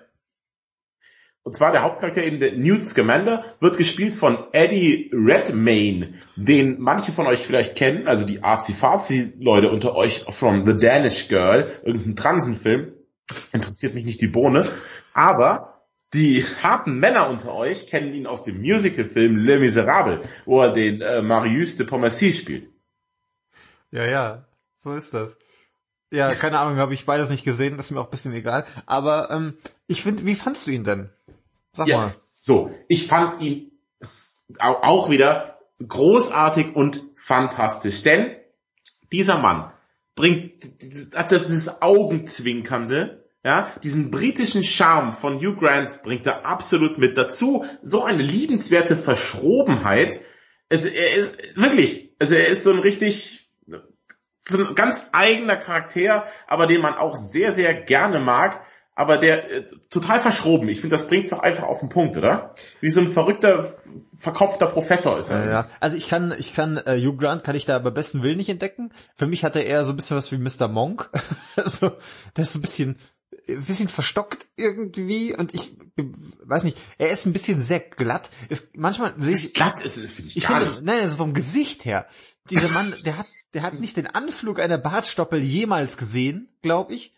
Und zwar der Hauptcharakter eben der Newt Scamander wird gespielt von Eddie Redmayne, den manche von euch vielleicht kennen, also die Arzi-Fazi-Leute unter euch from The Danish Girl, irgendein Transenfilm. Interessiert mich nicht die Bohne. Aber die harten Männer unter euch kennen ihn aus dem Musical-Film Le Miserable, wo er den äh, Marius de Pomercy spielt. Ja, ja, so ist das. Ja, keine Ahnung, habe ich beides nicht gesehen, das ist mir auch ein bisschen egal. Aber ähm, ich finde, wie fandst du ihn denn? Sag ja, mal. So, ich fand ihn auch wieder großartig und fantastisch. Denn dieser Mann bringt, hat das dieses Augenzwinkernde, ja, diesen britischen Charme von Hugh Grant bringt er absolut mit. Dazu so eine liebenswerte Verschrobenheit. Also er ist wirklich, also er ist so ein richtig, so ein ganz eigener Charakter, aber den man auch sehr, sehr gerne mag aber der äh, total verschroben. Ich finde, das bringt es doch einfach auf den Punkt, oder? Wie so ein verrückter, verkopfter Professor ist er. Ja, ja. Also ich kann, ich kann, äh, Hugh Grant kann ich da bei besten Willen nicht entdecken. Für mich hat er eher so ein bisschen was wie Mr. Monk. also, der ist so ein bisschen, ein bisschen verstockt irgendwie und ich weiß nicht, er ist ein bisschen sehr glatt. Ist manchmal ich glatt ist es finde ich, ich gar finde, nicht. Nein, also vom Gesicht her. Dieser Mann, der hat der hat nicht den Anflug einer Bartstoppel jemals gesehen, glaube ich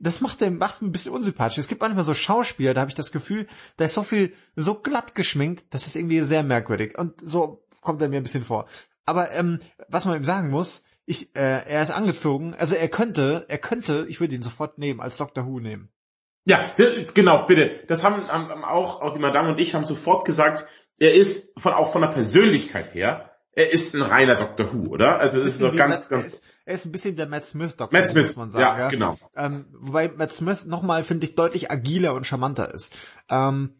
das macht den macht ein bisschen unsympathisch. Es gibt manchmal so Schauspieler, da habe ich das Gefühl, da ist so viel so glatt geschminkt, das ist irgendwie sehr merkwürdig und so kommt er mir ein bisschen vor. Aber ähm, was man ihm sagen muss, ich, äh, er ist angezogen, also er könnte, er könnte, ich würde ihn sofort nehmen, als Dr. Who nehmen. Ja, genau, bitte. Das haben, haben auch, auch die Madame und ich haben sofort gesagt, er ist von auch von der Persönlichkeit her, er ist ein reiner Dr. Who, oder? Also das ist so ganz, ganz er ist ein bisschen der Matt Smith Doktor, Matt Smith, muss man sagen. Ja, ja. genau. Ähm, wobei Matt Smith nochmal, finde ich, deutlich agiler und charmanter ist. Ähm,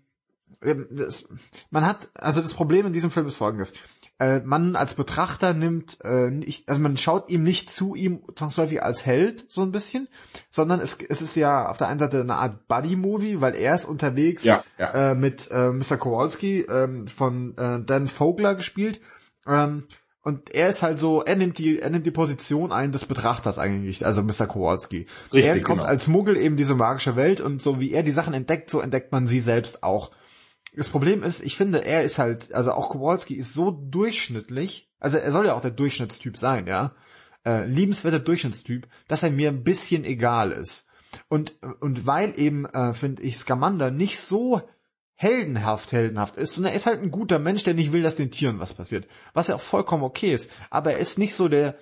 ähm, das, man hat, also das Problem in diesem Film ist folgendes. Äh, man als Betrachter nimmt äh, nicht, also man schaut ihm nicht zu ihm zwangsläufig als Held, so ein bisschen, sondern es, es ist ja auf der einen Seite eine Art Buddy-Movie, weil er ist unterwegs ja, ja. Äh, mit äh, Mr. Kowalski äh, von äh, Dan Vogler gespielt. Ähm, und er ist halt so, er nimmt die, er nimmt die Position ein des Betrachters eigentlich, also Mr. Kowalski. Richtig, er kommt genau. als Muggel eben diese magische Welt und so wie er die Sachen entdeckt, so entdeckt man sie selbst auch. Das Problem ist, ich finde, er ist halt, also auch Kowalski ist so durchschnittlich, also er soll ja auch der Durchschnittstyp sein, ja, äh, liebenswerter Durchschnittstyp, dass er mir ein bisschen egal ist. Und, und weil eben, äh, finde ich, Scamander nicht so heldenhaft, heldenhaft ist, sondern er ist halt ein guter Mensch, der nicht will, dass den Tieren was passiert. Was ja auch vollkommen okay ist. Aber er ist nicht so der,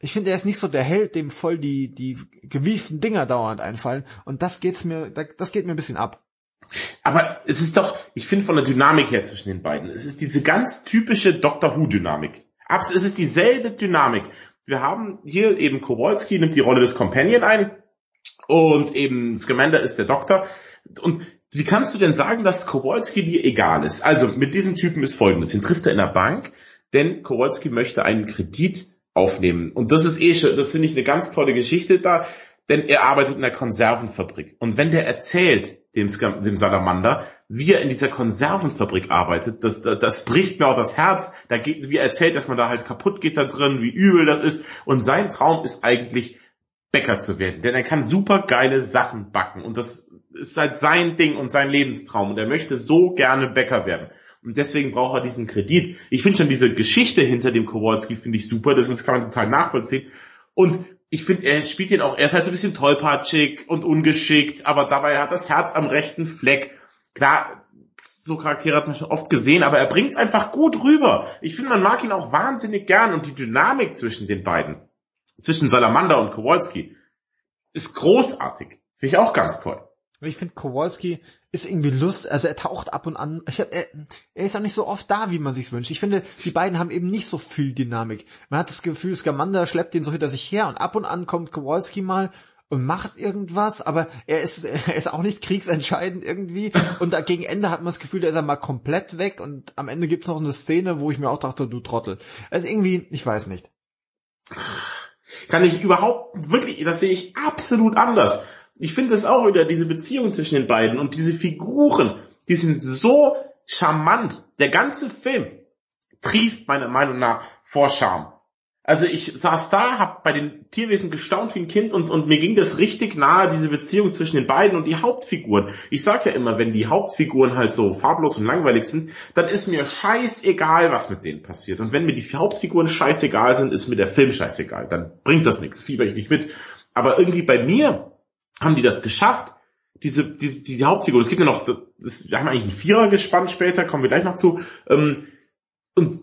ich finde, er ist nicht so der Held, dem voll die, die gewieften Dinger dauernd einfallen. Und das geht's mir, das geht mir ein bisschen ab. Aber es ist doch, ich finde von der Dynamik her zwischen den beiden, es ist diese ganz typische Doctor Who Dynamik. Es ist dieselbe Dynamik. Wir haben hier eben Kowalski nimmt die Rolle des Companion ein und eben Scamander ist der Doktor. Und wie kannst du denn sagen, dass Kowalski dir egal ist? Also mit diesem Typen ist folgendes. Den trifft er in der Bank, denn Kowalski möchte einen Kredit aufnehmen. Und das ist eh schon, das finde ich eine ganz tolle Geschichte da, denn er arbeitet in der Konservenfabrik. Und wenn der erzählt, dem, dem Salamander, wie er in dieser Konservenfabrik arbeitet, das, das, das bricht mir auch das Herz. Da geht, wie er erzählt, dass man da halt kaputt geht da drin, wie übel das ist. Und sein Traum ist eigentlich, Bäcker zu werden, denn er kann super geile Sachen backen und das ist halt sein Ding und sein Lebenstraum und er möchte so gerne Bäcker werden. Und deswegen braucht er diesen Kredit. Ich finde schon diese Geschichte hinter dem Kowalski finde ich super, das ist, kann man total nachvollziehen. Und ich finde, er spielt ihn auch, er ist halt so ein bisschen tollpatschig und ungeschickt, aber dabei hat das Herz am rechten Fleck. Klar, so Charaktere hat man schon oft gesehen, aber er bringt es einfach gut rüber. Ich finde, man mag ihn auch wahnsinnig gern und die Dynamik zwischen den beiden, zwischen Salamander und Kowalski, ist großartig. Finde ich auch ganz toll. Ich finde, Kowalski ist irgendwie Lust, also er taucht ab und an. Ich, er, er ist auch nicht so oft da, wie man sich's wünscht. Ich finde, die beiden haben eben nicht so viel Dynamik. Man hat das Gefühl, Scamander schleppt den so hinter sich her und ab und an kommt Kowalski mal und macht irgendwas, aber er ist, er ist auch nicht kriegsentscheidend irgendwie. Und da gegen Ende hat man das Gefühl, der ist er mal komplett weg und am Ende gibt's noch eine Szene, wo ich mir auch dachte, du Trottel. Also irgendwie, ich weiß nicht. Kann ich überhaupt, wirklich, das sehe ich absolut anders ich finde es auch wieder, diese Beziehung zwischen den beiden und diese Figuren, die sind so charmant. Der ganze Film trieft meiner Meinung nach vor Charme. Also ich saß da, hab bei den Tierwesen gestaunt wie ein Kind und, und mir ging das richtig nahe, diese Beziehung zwischen den beiden und die Hauptfiguren. Ich sag ja immer, wenn die Hauptfiguren halt so farblos und langweilig sind, dann ist mir scheißegal, was mit denen passiert. Und wenn mir die Hauptfiguren scheißegal sind, ist mir der Film scheißegal. Dann bringt das nichts, fieber ich nicht mit. Aber irgendwie bei mir haben die das geschafft, diese, diese die Hauptfigur, es gibt ja noch, das, wir haben eigentlich ein Vierer gespannt später, kommen wir gleich noch zu, ähm, und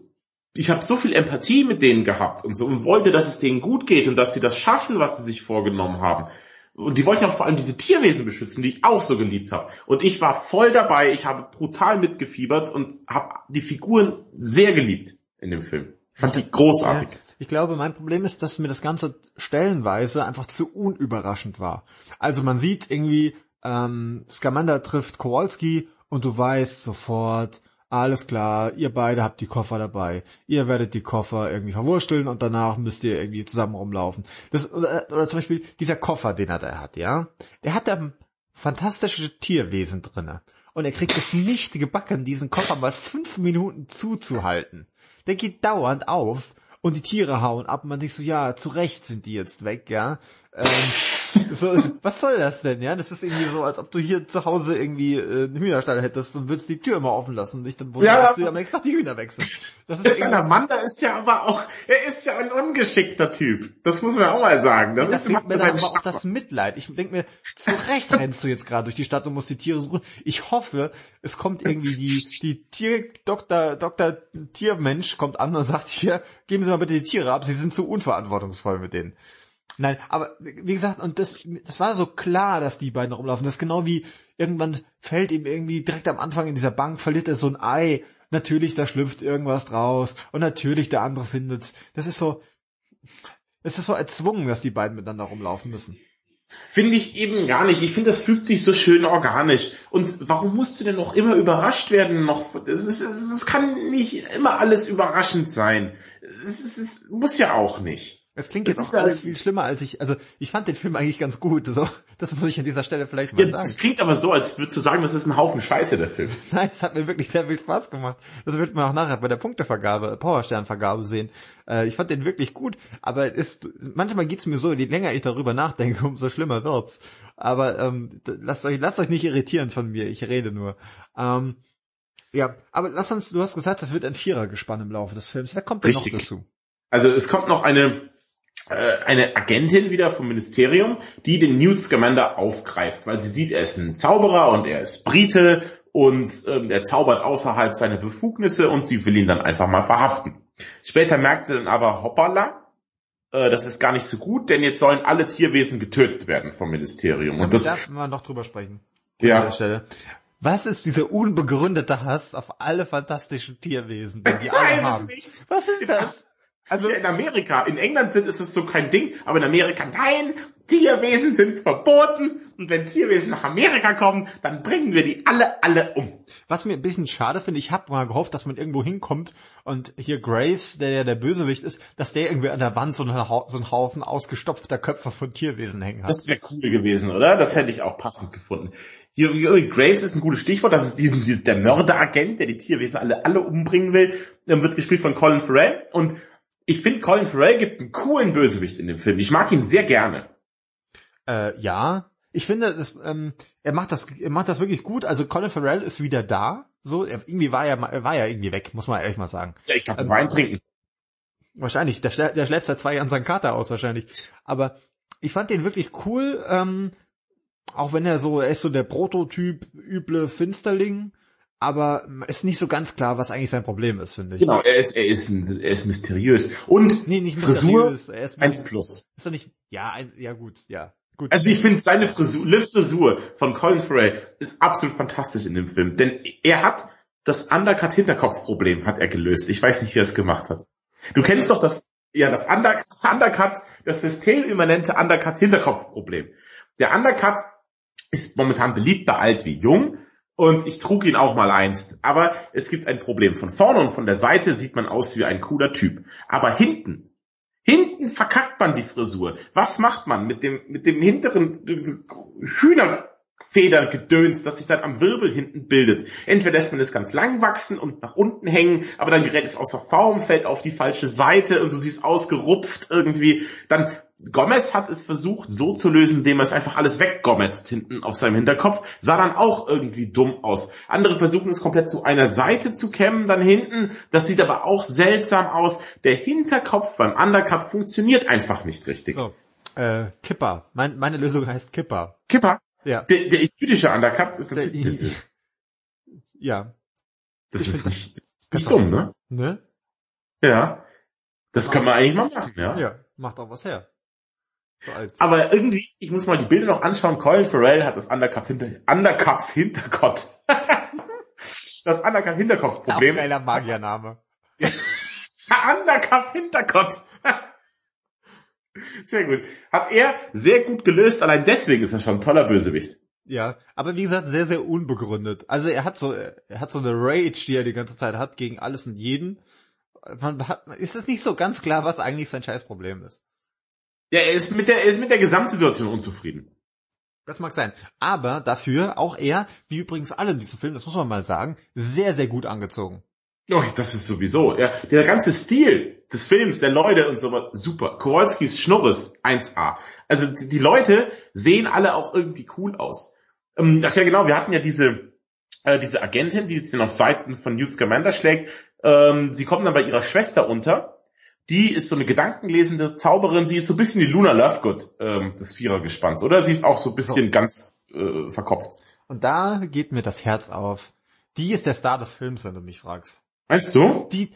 ich habe so viel Empathie mit denen gehabt und so und wollte, dass es denen gut geht und dass sie das schaffen, was sie sich vorgenommen haben. Und die wollten ja vor allem diese Tierwesen beschützen, die ich auch so geliebt habe. Und ich war voll dabei, ich habe brutal mitgefiebert und habe die Figuren sehr geliebt in dem Film. Fand die großartig. Ja, ich glaube, mein Problem ist, dass mir das Ganze stellenweise einfach zu unüberraschend war. Also man sieht irgendwie, ähm, Scamander trifft Kowalski und du weißt sofort, alles klar, ihr beide habt die Koffer dabei. Ihr werdet die Koffer irgendwie verwursteln und danach müsst ihr irgendwie zusammen rumlaufen. Das, oder, oder zum Beispiel dieser Koffer, den er da hat, ja. Der hat da fantastische Tierwesen drinne. Und er kriegt es nicht gebacken, diesen Koffer mal fünf Minuten zuzuhalten. Der geht dauernd auf und die Tiere hauen ab und man denkt so, ja, zu Recht sind die jetzt weg, ja. Ähm, so, was soll das denn, ja? Das ist irgendwie so, als ob du hier zu Hause irgendwie äh, einen Hühnerstall hättest und würdest die Tür immer offen lassen und dich dann wundern, ja, dass du am nächsten Tag die Hühner wechselst. Das ist der Salamander ist ja aber auch, er ist ja ein ungeschickter Typ. Das muss man auch mal sagen. Das, das ist macht mir dann aber auch das Mitleid. Ich denke mir, zu Recht rennst du jetzt gerade durch die Stadt und musst die Tiere suchen. Ich hoffe, es kommt irgendwie die, die Tierdoktor, Doktor Tiermensch kommt an und sagt hier, geben Sie mal bitte die Tiere ab, Sie sind zu unverantwortungsvoll mit denen. Nein, aber wie gesagt, und das, das war so klar, dass die beiden rumlaufen. Das ist genau wie irgendwann fällt ihm irgendwie direkt am Anfang in dieser Bank, verliert er so ein Ei. Natürlich, da schlüpft irgendwas draus. Und natürlich, der andere findet's. Das ist so, es ist so erzwungen, dass die beiden miteinander rumlaufen müssen. Finde ich eben gar nicht. Ich finde, das fügt sich so schön organisch. Und warum musst du denn noch immer überrascht werden? Noch, es, ist, es kann nicht immer alles überraschend sein. Es muss ja auch nicht. Es klingt das jetzt auch alles viel schlimmer, als ich, also ich fand den Film eigentlich ganz gut, so, das muss ich an dieser Stelle vielleicht mal ja, sagen. Es klingt aber so, als würdest du sagen, das ist ein Haufen Scheiße, der Film. Nein, es hat mir wirklich sehr viel Spaß gemacht. Das wird man auch nachher bei der Punktevergabe, Powersternvergabe sehen. Äh, ich fand den wirklich gut, aber ist, manchmal geht's mir so, je länger ich darüber nachdenke, umso schlimmer wird's. Aber ähm, lasst euch, lasst euch nicht irritieren von mir, ich rede nur. Ähm, ja, aber lass uns, du hast gesagt, das wird ein Vierergespann im Laufe des Films. Wer kommt denn Richtig. noch dazu? Also es kommt noch eine eine Agentin wieder vom Ministerium, die den Newt Scamander aufgreift, weil sie sieht, er ist ein Zauberer und er ist Brite und ähm, er zaubert außerhalb seiner Befugnisse und sie will ihn dann einfach mal verhaften. Später merkt sie dann aber, hoppala, äh, das ist gar nicht so gut, denn jetzt sollen alle Tierwesen getötet werden vom Ministerium. und das darf man noch drüber sprechen. Ja. Was ist dieser unbegründete Hass auf alle fantastischen Tierwesen, die die alle haben? Nicht. Was ist das? Also in Amerika, in England sind, ist es so kein Ding, aber in Amerika, nein, Tierwesen sind verboten und wenn Tierwesen nach Amerika kommen, dann bringen wir die alle, alle um. Was mir ein bisschen schade finde, ich habe mal gehofft, dass man irgendwo hinkommt und hier Graves, der ja der Bösewicht ist, dass der irgendwie an der Wand so, eine, so einen Haufen ausgestopfter Köpfe von Tierwesen hängen hat. Das wäre cool gewesen, oder? Das hätte ich auch passend gefunden. Hier, Graves ist ein gutes Stichwort, das ist die, die, der Mörderagent, der die Tierwesen alle, alle umbringen will, Dann wird gespielt von Colin Farrell und ich finde, Colin Farrell gibt einen coolen Bösewicht in dem Film. Ich mag ihn sehr gerne. Äh, ja, ich finde, das, ähm, er macht das, er macht das wirklich gut. Also Colin Farrell ist wieder da. So, er, irgendwie war er, er war ja irgendwie weg, muss man ehrlich mal sagen. Ja, ich glaube, ähm, Wein trinken. Wahrscheinlich, der, der schläft seit zwei Jahren seinen Kater aus, wahrscheinlich. Aber ich fand den wirklich cool, ähm, auch wenn er so, er ist so der Prototyp üble Finsterling aber ist nicht so ganz klar, was eigentlich sein Problem ist, finde ich. Genau, er ist, er ist, er ist mysteriös. Und nee, nicht Frisur, er ist 1 plus. Ist er nicht, ja, ein, ja gut, ja. Gut. Also ich finde seine Frisur, Frisur von Colin Farrell ist absolut fantastisch in dem Film, denn er hat das Undercut-Hinterkopf-Problem hat er gelöst. Ich weiß nicht, wie er es gemacht hat. Du kennst doch das, ja, das Undercut, das systemimmanente Undercut-Hinterkopf-Problem. Der Undercut ist momentan beliebt bei alt wie jung und ich trug ihn auch mal einst. Aber es gibt ein Problem. Von vorne und von der Seite sieht man aus wie ein cooler Typ. Aber hinten, hinten verkackt man die Frisur. Was macht man mit dem, mit dem hinteren Hühnerfedergedöns, das sich dann am Wirbel hinten bildet? Entweder lässt man es ganz lang wachsen und nach unten hängen, aber dann gerät es außer Form, fällt auf die falsche Seite und du siehst ausgerupft irgendwie. Dann Gomez hat es versucht so zu lösen, indem er es einfach alles weggommetzt hinten auf seinem Hinterkopf, sah dann auch irgendwie dumm aus. Andere versuchen es komplett zu einer Seite zu kämmen, dann hinten, das sieht aber auch seltsam aus. Der Hinterkopf beim Undercut funktioniert einfach nicht richtig. So, äh, Kipper. Mein, meine Lösung heißt Kipper. Kipper? Ja. Der, der jüdische Undercut ist das, das Ja. Das ist nicht, das ist nicht dumm, ne? Ne? Ja. Das kann man eigentlich mal machen, ja? Ja, macht auch was her. So Aber irgendwie, ich muss mal die Bilder noch anschauen. Colin Farrell hat das Undercup hinter, Undercup Hinterkopf. das Undercup Hinterkopf-Problem. Geiler Magiername. Undercup Hinterkopf. Sehr gut. Hat er sehr gut gelöst, allein deswegen ist er schon ein toller Bösewicht. Ja, aber wie gesagt, sehr, sehr unbegründet. Also er hat so, er hat so eine Rage, die er die ganze Zeit hat gegen alles und jeden. Man hat, ist es nicht so ganz klar, was eigentlich sein Scheißproblem ist. Ja, er ist mit der, er ist mit der Gesamtsituation unzufrieden. Das mag sein. Aber dafür auch er, wie übrigens alle in diesem Film, das muss man mal sagen, sehr, sehr gut angezogen. Oh, das ist sowieso, ja. Der ganze Stil des Films, der Leute und so super. Kowalskis Schnurres 1A. Also die, Leute sehen alle auch irgendwie cool aus. Ähm, ach ja, genau, wir hatten ja diese, äh, diese Agentin, die sich dann auf Seiten von Newt Scamander schlägt. Ähm, sie kommt dann bei ihrer Schwester unter. Die ist so eine gedankenlesende Zauberin. Sie ist so ein bisschen die Luna Lovegood ähm, des Vierergespanns, oder? Sie ist auch so ein bisschen so. ganz äh, verkopft. Und da geht mir das Herz auf. Die ist der Star des Films, wenn du mich fragst. Meinst du? Die,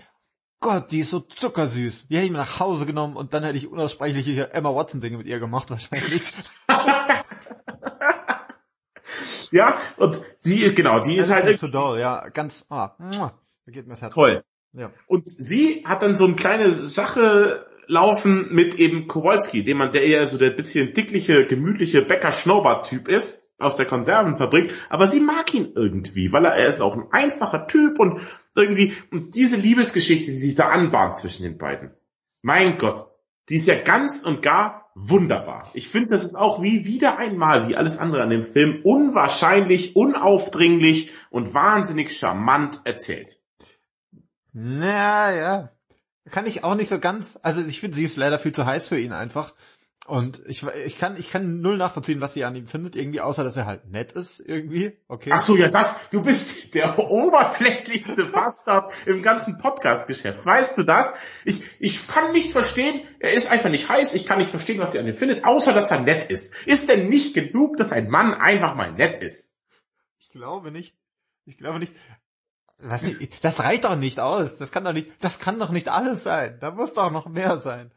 Gott, die ist so zuckersüß. Die hätte ich mir nach Hause genommen und dann hätte ich unaussprechliche Emma Watson Dinge mit ihr gemacht wahrscheinlich. ja, und die ist, genau, die ist, ist halt... so doll, ja, ganz, ah, da geht mir das Herz. Toll. Ja. Und sie hat dann so eine kleine Sache laufen mit eben Kowalski, dem man, der eher so der bisschen dickliche, gemütliche Bäcker-Schnurrbart-Typ ist aus der Konservenfabrik, aber sie mag ihn irgendwie, weil er, er ist auch ein einfacher Typ und irgendwie, und diese Liebesgeschichte, die sich da anbahnt zwischen den beiden. Mein Gott, die ist ja ganz und gar wunderbar. Ich finde, das ist auch wie wieder einmal, wie alles andere an dem Film, unwahrscheinlich, unaufdringlich und wahnsinnig charmant erzählt. Naja, kann ich auch nicht so ganz, also ich finde, sie ist leider viel zu heiß für ihn einfach. Und ich, ich kann, ich kann null nachvollziehen, was sie an ihm findet, irgendwie, außer dass er halt nett ist, irgendwie, okay. Ach so, ja, das, du bist der oberflächlichste Bastard im ganzen Podcast-Geschäft. Weißt du das? Ich, ich kann nicht verstehen, er ist einfach nicht heiß, ich kann nicht verstehen, was sie an ihm findet, außer dass er nett ist. Ist denn nicht genug, dass ein Mann einfach mal nett ist? Ich glaube nicht. Ich glaube nicht. Was, das reicht doch nicht aus. Das kann doch nicht, das kann doch nicht alles sein. Da muss doch noch mehr sein.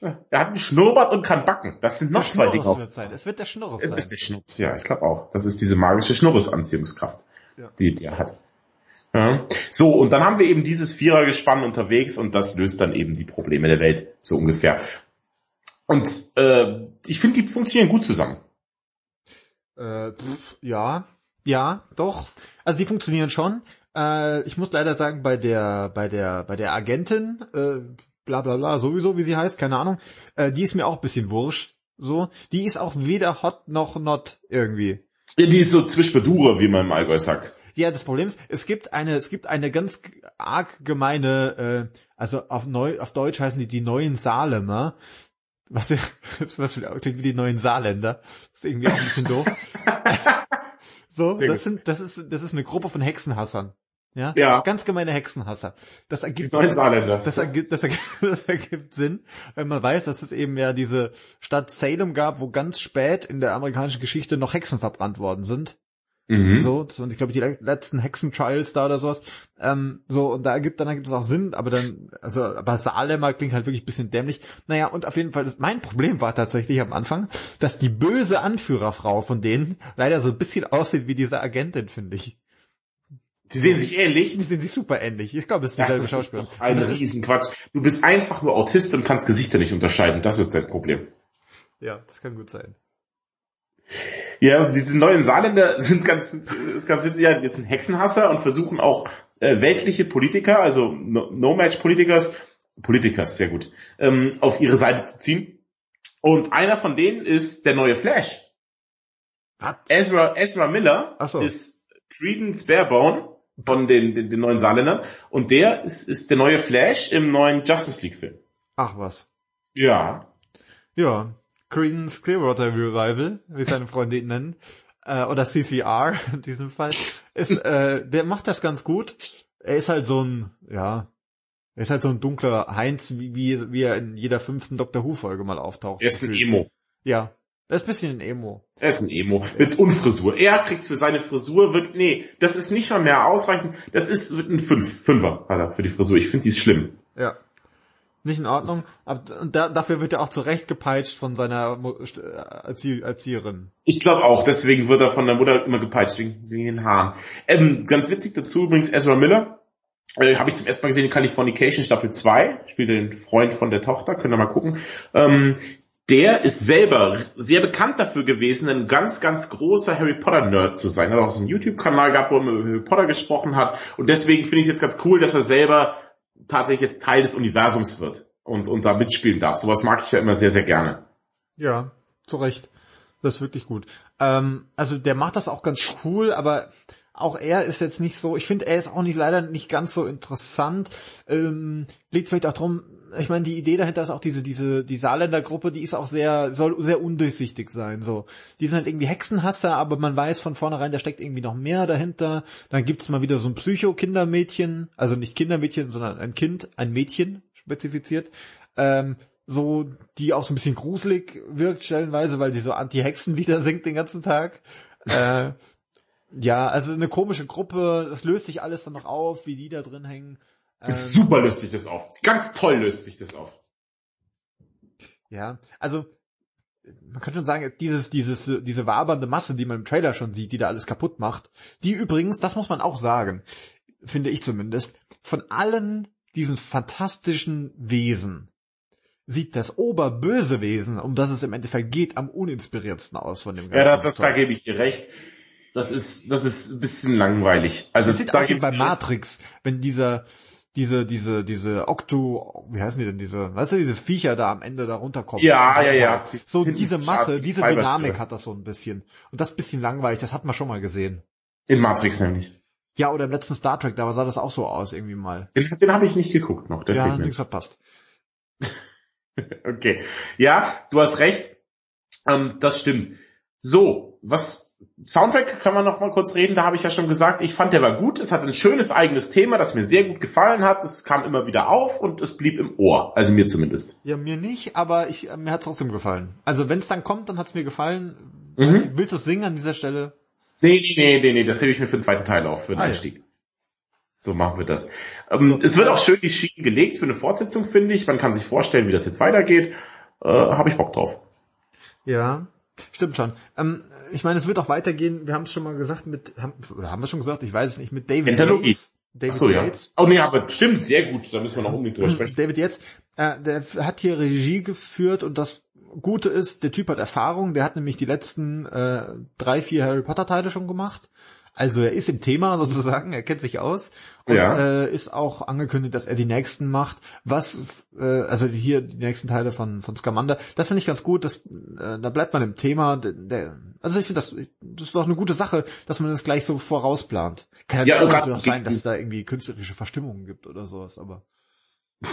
Er hat einen Schnurrbart und kann backen. Das sind noch der zwei Dinge. Wird sein. Es wird der Schnurres es sein. Es ist der Schnurres, ja, ich glaube auch. Das ist diese magische Schnurresanziehungskraft, ja. die der hat. Ja. So, und dann haben wir eben dieses Vierergespann unterwegs und das löst dann eben die Probleme der Welt, so ungefähr. Und äh, ich finde, die funktionieren gut zusammen. Äh, ja, ja, doch. Also die funktionieren schon. Äh, ich muss leider sagen, bei der, bei der, bei der Agentin, äh, bla bla bla, sowieso, wie sie heißt, keine Ahnung, äh, die ist mir auch ein bisschen wurscht. So, die ist auch weder hot noch not irgendwie. Ja, die ist so zwischbedure, wie man im Allgäu sagt. Ja, das Problem ist, es gibt eine, es gibt eine ganz arg gemeine, äh, also auf Neu, auf Deutsch heißen die die neuen Salemer. Was, was klingt wie die neuen Saarländer. Das ist irgendwie auch ein bisschen doof. so, das sind, das ist, das ist eine Gruppe von Hexenhassern. Ja? ja. Ganz gemeine Hexenhasser. Das ergibt, das, das, ergibt, das, ergibt, das ergibt Sinn, wenn man weiß, dass es eben ja diese Stadt Salem gab, wo ganz spät in der amerikanischen Geschichte noch Hexen verbrannt worden sind. Mhm. So, das waren, ich glaube, die letzten Hexentrials da oder sowas. Ähm, so, und da ergibt, dann ergibt es auch Sinn, aber dann, also, aber Salem klingt halt wirklich ein bisschen dämlich. Naja, und auf jeden Fall, das, mein Problem war tatsächlich am Anfang, dass die böse Anführerfrau von denen leider so ein bisschen aussieht wie diese Agentin, finde ich. Die sehen sich ähnlich. Die sehen sich super ähnlich. Ich glaube, es ist dieselbe ja, Schauspieler. Ein Riesenquatsch. Du bist einfach nur Autist und kannst Gesichter nicht unterscheiden. Das ist dein Problem. Ja, das kann gut sein. Ja, diese neuen Saarländer sind ganz, ist ganz witzig, ja, die sind Hexenhasser und versuchen auch äh, weltliche Politiker, also No-Match-Politikers, Politikers, sehr gut, ähm, auf ihre Seite zu ziehen. Und einer von denen ist der neue Flash. Was? Ezra, Ezra Miller so. ist Credence Barebone von den, den, den neuen Saarländern. Und der ist, ist der neue Flash im neuen Justice League Film. Ach was. Ja. Ja. Creedence Clearwater Revival, wie seine Freunde ihn nennen, äh, oder CCR in diesem Fall, ist, äh, der macht das ganz gut. Er ist halt so ein, ja, er ist halt so ein dunkler Heinz, wie, wie, wie er in jeder fünften Doctor Who Folge mal auftaucht. Er ist ein Emo. Ja, er ist ein bisschen ein Emo. Er ist ein Emo. Mit Unfrisur. Er kriegt für seine Frisur, wird, nee, das ist nicht mal mehr ausreichend. Das ist ein Fünf, Fünfer, Alter, für die Frisur. Ich finde die ist schlimm. Ja. Nicht in Ordnung. Aber da, dafür wird er auch zurechtgepeitscht von seiner Erzie Erzieherin. Ich glaube auch, deswegen wird er von der Mutter immer gepeitscht, wegen, wegen den Haaren. Ähm, ganz witzig dazu übrigens Ezra Miller. Äh, Habe ich zum ersten Mal gesehen in Californication Staffel 2. Spielt den Freund von der Tochter, könnt ihr mal gucken. Ähm, der ist selber sehr bekannt dafür gewesen, ein ganz, ganz großer Harry Potter Nerd zu sein. Er hat auch so einen YouTube-Kanal gehabt, wo er über Harry Potter gesprochen hat. Und deswegen finde ich es jetzt ganz cool, dass er selber tatsächlich jetzt Teil des Universums wird und, und da mitspielen darf. Sowas mag ich ja immer sehr, sehr gerne. Ja, zu Recht. Das ist wirklich gut. Ähm, also der macht das auch ganz cool, aber auch er ist jetzt nicht so, ich finde, er ist auch nicht leider nicht ganz so interessant. Ähm, liegt vielleicht auch drum, ich meine, die Idee dahinter ist auch diese, diese, die Saarländer Gruppe, die ist auch sehr, soll sehr undurchsichtig sein, so. Die sind halt irgendwie Hexenhasser, aber man weiß von vornherein, da steckt irgendwie noch mehr dahinter. Dann gibt's mal wieder so ein Psycho-Kindermädchen, also nicht Kindermädchen, sondern ein Kind, ein Mädchen, spezifiziert, ähm, so, die auch so ein bisschen gruselig wirkt stellenweise, weil die so Anti-Hexen-Lieder singt den ganzen Tag. äh, ja, also eine komische Gruppe, das löst sich alles dann noch auf, wie die da drin hängen. Ähm, super löst sich das auf. Ganz toll löst sich das auf. Ja, also man kann schon sagen, dieses, dieses, diese wabernde Masse, die man im Trailer schon sieht, die da alles kaputt macht, die übrigens, das muss man auch sagen, finde ich zumindest, von allen diesen fantastischen Wesen sieht das oberböse Wesen, um das es im Endeffekt geht, am uninspiriertsten aus von dem ganzen. Ja, das, da gebe ich dir recht. Das ist, das ist ein bisschen langweilig. Also das sieht da aus wie bei Matrix, wenn dieser, diese, diese, diese Octo, wie heißen die denn, diese, weißt du, diese Viecher da am Ende da runterkommen. Ja, ja, ja. So diese Masse, diese Dynamik hat das so ein bisschen. Und das bisschen langweilig, das hat man schon mal gesehen. In Matrix nämlich. Ja, oder im letzten Star Trek, da sah das auch so aus, irgendwie mal. Den, den habe ich nicht geguckt noch. Der ja, nichts verpasst. okay. Ja, du hast recht. Ähm, das stimmt. So, was Soundtrack kann man noch mal kurz reden, da habe ich ja schon gesagt, ich fand der war gut, es hat ein schönes eigenes Thema, das mir sehr gut gefallen hat, es kam immer wieder auf und es blieb im Ohr, also mir zumindest. Ja, mir nicht, aber ich, mir hat es trotzdem gefallen. Also wenn es dann kommt, dann hat es mir gefallen. Mhm. Willst du es singen an dieser Stelle? Nee, nee, nee, nee, nee, das hebe ich mir für den zweiten Teil auf, für den ah, Einstieg. Ja. So machen wir das. Ähm, so, es wird auch schön die Schienen gelegt für eine Fortsetzung, finde ich. Man kann sich vorstellen, wie das jetzt weitergeht. Äh, Habe ich Bock drauf. Ja, stimmt schon. Ähm, ich meine, es wird auch weitergehen. Wir haben es schon mal gesagt mit, haben, oder haben wir schon gesagt? Ich weiß es nicht mit David Yates. David so, Yates. Ja. Oh nee, aber stimmt, sehr gut. Da müssen wir noch unbedingt drüber sprechen. David Yates, äh, der hat hier Regie geführt und das Gute ist, der Typ hat Erfahrung. Der hat nämlich die letzten äh, drei, vier Harry Potter Teile schon gemacht. Also er ist im Thema sozusagen, er kennt sich aus und ja. äh, ist auch angekündigt, dass er die nächsten macht. Was, äh, also hier die nächsten Teile von von Scamander. Das finde ich ganz gut. Das, äh, da bleibt man im Thema. Der, der, also ich finde das, das ist doch eine gute Sache, dass man das gleich so vorausplant. Kann ja, ja auch sein, dass es da irgendwie künstlerische Verstimmungen gibt oder sowas. Aber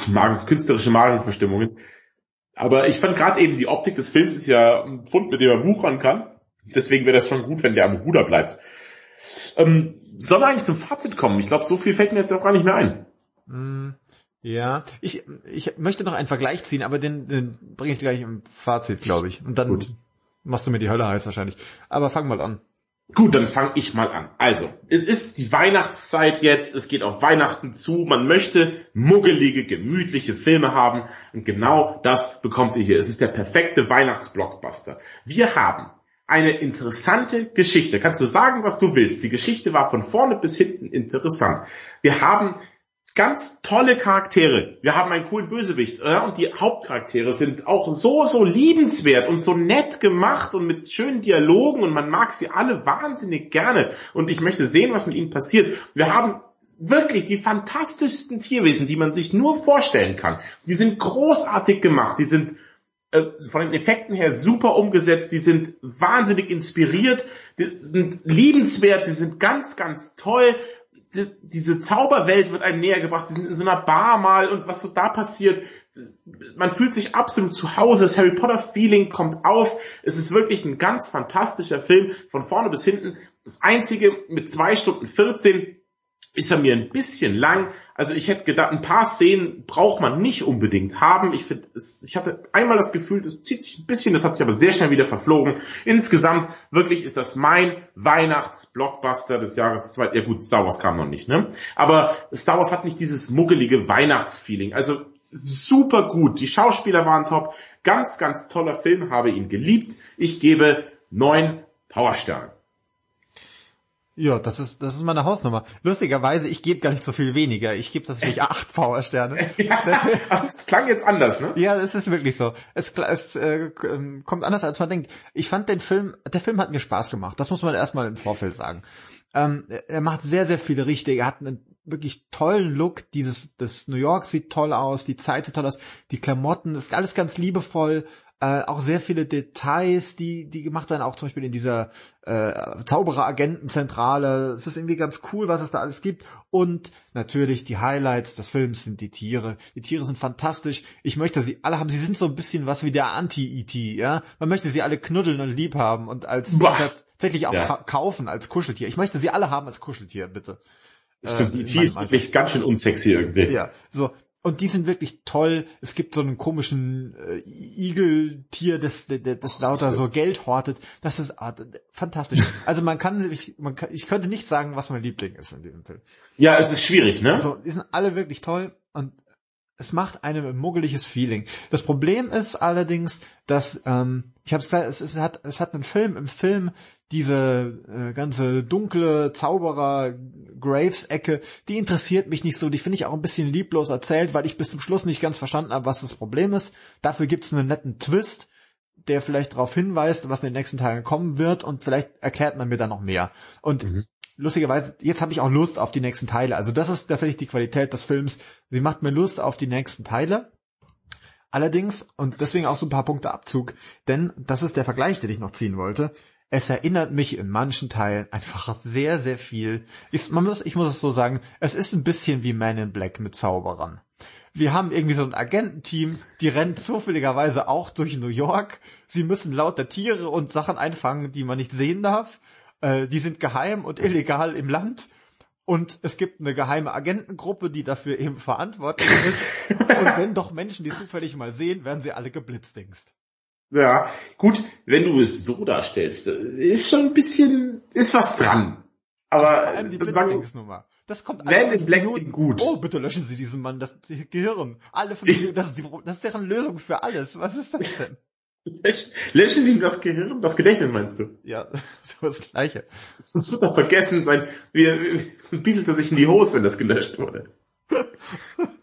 Magen, künstlerische Magenverstimmungen. Aber ich fand gerade eben die Optik des Films ist ja ein Pfund, mit dem man wuchern kann. Deswegen wäre das schon gut, wenn der am Ruder bleibt. Ähm, wir eigentlich zum Fazit kommen? Ich glaube, so viel fällt mir jetzt auch gar nicht mehr ein. Mm, ja, ich, ich möchte noch einen Vergleich ziehen, aber den, den bringe ich gleich im Fazit, glaube ich. Und dann Gut. machst du mir die Hölle heiß wahrscheinlich. Aber fang mal an. Gut, dann fange ich mal an. Also, es ist die Weihnachtszeit jetzt, es geht auf Weihnachten zu, man möchte muggelige, gemütliche Filme haben und genau das bekommt ihr hier. Es ist der perfekte Weihnachtsblockbuster. Wir haben eine interessante Geschichte. Kannst du sagen, was du willst? Die Geschichte war von vorne bis hinten interessant. Wir haben ganz tolle Charaktere. Wir haben einen coolen Bösewicht. Ja? Und die Hauptcharaktere sind auch so, so liebenswert und so nett gemacht und mit schönen Dialogen und man mag sie alle wahnsinnig gerne. Und ich möchte sehen, was mit ihnen passiert. Wir haben wirklich die fantastischsten Tierwesen, die man sich nur vorstellen kann. Die sind großartig gemacht. Die sind äh, von den Effekten her super umgesetzt, die sind wahnsinnig inspiriert, die sind liebenswert, sie sind ganz, ganz toll. Die, diese Zauberwelt wird einem näher gebracht, sie sind in so einer Bar mal und was so da passiert, man fühlt sich absolut zu Hause, das Harry Potter Feeling kommt auf, es ist wirklich ein ganz fantastischer Film, von vorne bis hinten. Das einzige mit zwei Stunden 14 ist er mir ein bisschen lang. Also ich hätte gedacht, ein paar Szenen braucht man nicht unbedingt haben. Ich finde, ich hatte einmal das Gefühl, das zieht sich ein bisschen, das hat sich aber sehr schnell wieder verflogen. Insgesamt wirklich ist das mein Weihnachtsblockbuster des Jahres. Ja gut, Star Wars kam noch nicht, ne? Aber Star Wars hat nicht dieses muggelige Weihnachtsfeeling. Also super gut. Die Schauspieler waren top. Ganz, ganz toller Film, habe ihn geliebt. Ich gebe neun Powersterne. Ja, das ist, das ist meine Hausnummer. Lustigerweise, ich gebe gar nicht so viel weniger. Ich gebe tatsächlich acht Powersterne. ja, aber es klang jetzt anders, ne? Ja, es ist wirklich so. Es, es äh, kommt anders, als man denkt. Ich fand den Film, der Film hat mir Spaß gemacht. Das muss man erstmal im Vorfeld sagen. Ähm, er macht sehr, sehr viele richtige. Er hat einen wirklich tollen Look. Dieses, das New York sieht toll aus, die Zeit sieht toll aus, die Klamotten, ist alles ganz liebevoll. Äh, auch sehr viele Details, die, die gemacht werden, auch zum Beispiel in dieser äh, Zauberer-Agentenzentrale. Es ist irgendwie ganz cool, was es da alles gibt. Und natürlich die Highlights des Films sind die Tiere. Die Tiere sind fantastisch. Ich möchte sie alle haben. Sie sind so ein bisschen was wie der Anti-E.T., ja. Man möchte sie alle knuddeln und lieb haben und als tatsächlich auch ja. kaufen als Kuscheltier. Ich möchte sie alle haben als Kuscheltier, bitte. Stimmt, äh, E.T. ist wirklich ganz schön unsexy irgendwie. Ja, so. Und die sind wirklich toll. Es gibt so einen komischen äh, Igeltier, das, das, das lauter so Geld hortet. Das ist ah, fantastisch. Also man kann, ich, man kann, ich könnte nicht sagen, was mein Liebling ist in diesem Film. Ja, es ist schwierig, ne? Also die sind alle wirklich toll und es macht einem ein muggeliges Feeling. Das Problem ist allerdings, dass ähm, ich habe es, es hat es hat einen Film im Film diese äh, ganze dunkle Zauberer Graves Ecke, die interessiert mich nicht so. Die finde ich auch ein bisschen lieblos erzählt, weil ich bis zum Schluss nicht ganz verstanden habe, was das Problem ist. Dafür gibt es einen netten Twist, der vielleicht darauf hinweist, was in den nächsten Tagen kommen wird und vielleicht erklärt man mir da noch mehr. Und mhm lustigerweise, jetzt habe ich auch Lust auf die nächsten Teile. Also das ist tatsächlich die Qualität des Films. Sie macht mir Lust auf die nächsten Teile. Allerdings, und deswegen auch so ein paar Punkte Abzug, denn das ist der Vergleich, den ich noch ziehen wollte. Es erinnert mich in manchen Teilen einfach sehr, sehr viel. Ich, man muss, ich muss es so sagen, es ist ein bisschen wie Man in Black mit Zauberern. Wir haben irgendwie so ein Agententeam, die rennt zufälligerweise auch durch New York. Sie müssen lauter Tiere und Sachen einfangen, die man nicht sehen darf. Äh, die sind geheim und illegal im Land. Und es gibt eine geheime Agentengruppe, die dafür eben verantwortlich ist. und wenn doch Menschen die zufällig mal sehen, werden sie alle geblitzdingst. Ja, gut, wenn du es so darstellst, ist schon ein bisschen, ist was dran. Aber vor allem die Blitzdingsnummer. Das kommt alle in Black Minuten. gut. Oh, bitte löschen Sie diesen Mann, das Gehirn. Alle von das ist, die, das ist deren Lösung für alles. Was ist das denn? Löschen Sie ihm das Gehirn, das Gedächtnis meinst du? Ja, so das Gleiche. Sonst wird er vergessen sein, wie, wie bieselt er sich in die Hose, wenn das gelöscht wurde.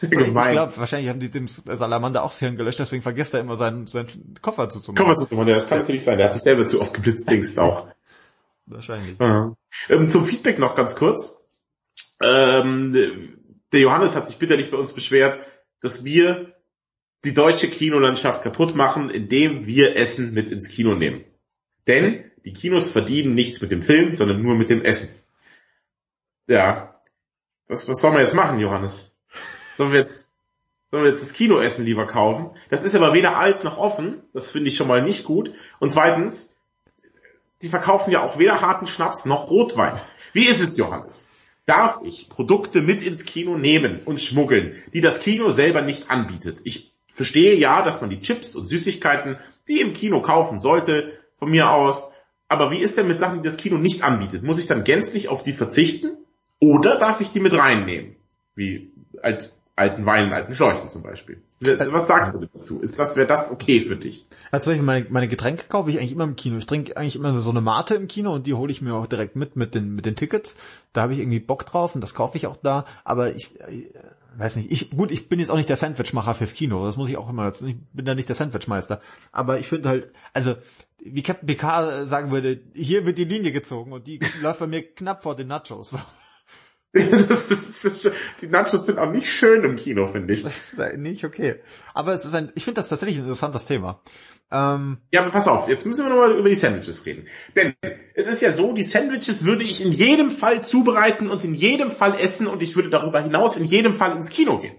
Sehr gemein. Ich glaube, wahrscheinlich haben die dem Salamander auch das Hirn gelöscht, deswegen vergisst er immer seinen, seinen Koffer zuzumachen. Koffer zuzumachen, ja, das kann natürlich sein. Der hat sich selber zu oft geblitzt, denkst auch. Wahrscheinlich. Ja. Ähm, zum Feedback noch ganz kurz. Ähm, der Johannes hat sich bitterlich bei uns beschwert, dass wir die deutsche Kinolandschaft kaputt machen, indem wir Essen mit ins Kino nehmen. Denn die Kinos verdienen nichts mit dem Film, sondern nur mit dem Essen. Ja. Was, was soll man jetzt machen, Johannes? Sollen wir jetzt, sollen wir jetzt das Kinoessen lieber kaufen? Das ist aber weder alt noch offen. Das finde ich schon mal nicht gut. Und zweitens, die verkaufen ja auch weder harten Schnaps noch Rotwein. Wie ist es, Johannes? Darf ich Produkte mit ins Kino nehmen und schmuggeln, die das Kino selber nicht anbietet? Ich verstehe ja, dass man die Chips und Süßigkeiten, die im Kino kaufen sollte, von mir aus. Aber wie ist denn mit Sachen, die das Kino nicht anbietet? Muss ich dann gänzlich auf die verzichten? Oder darf ich die mit reinnehmen? Wie alt, alten Wein alten Schläuchen zum Beispiel. Was sagst du dazu? Ist das, wäre das okay für dich? Also Beispiel meine, meine Getränke kaufe ich eigentlich immer im Kino. Ich trinke eigentlich immer so eine Mate im Kino und die hole ich mir auch direkt mit mit den mit den Tickets. Da habe ich irgendwie Bock drauf und das kaufe ich auch da. Aber ich, weiß nicht, ich, gut, ich bin jetzt auch nicht der Sandwichmacher fürs Kino, das muss ich auch immer, ich bin da nicht der Sandwichmeister, aber ich finde halt, also, wie Captain Picard sagen würde, hier wird die Linie gezogen und die läuft bei mir knapp vor den Nachos. das ist, das ist, die Nachos sind auch nicht schön im Kino, finde ich. Das ist nicht okay. Aber es ist ein, ich finde das tatsächlich ein interessantes Thema. Ähm, ja, aber pass auf, jetzt müssen wir nochmal über die Sandwiches reden. Denn es ist ja so, die Sandwiches würde ich in jedem Fall zubereiten und in jedem Fall essen und ich würde darüber hinaus in jedem Fall ins Kino gehen.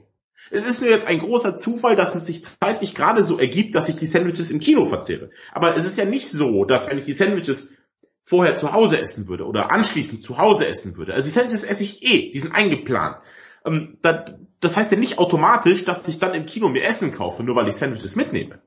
Es ist nur jetzt ein großer Zufall, dass es sich zeitlich gerade so ergibt, dass ich die Sandwiches im Kino verzehre. Aber es ist ja nicht so, dass wenn ich die Sandwiches vorher zu Hause essen würde oder anschließend zu Hause essen würde. Also die Sandwiches esse ich eh, die sind eingeplant. Ähm, das heißt ja nicht automatisch, dass ich dann im Kino mir Essen kaufe, nur weil ich Sandwiches mitnehme.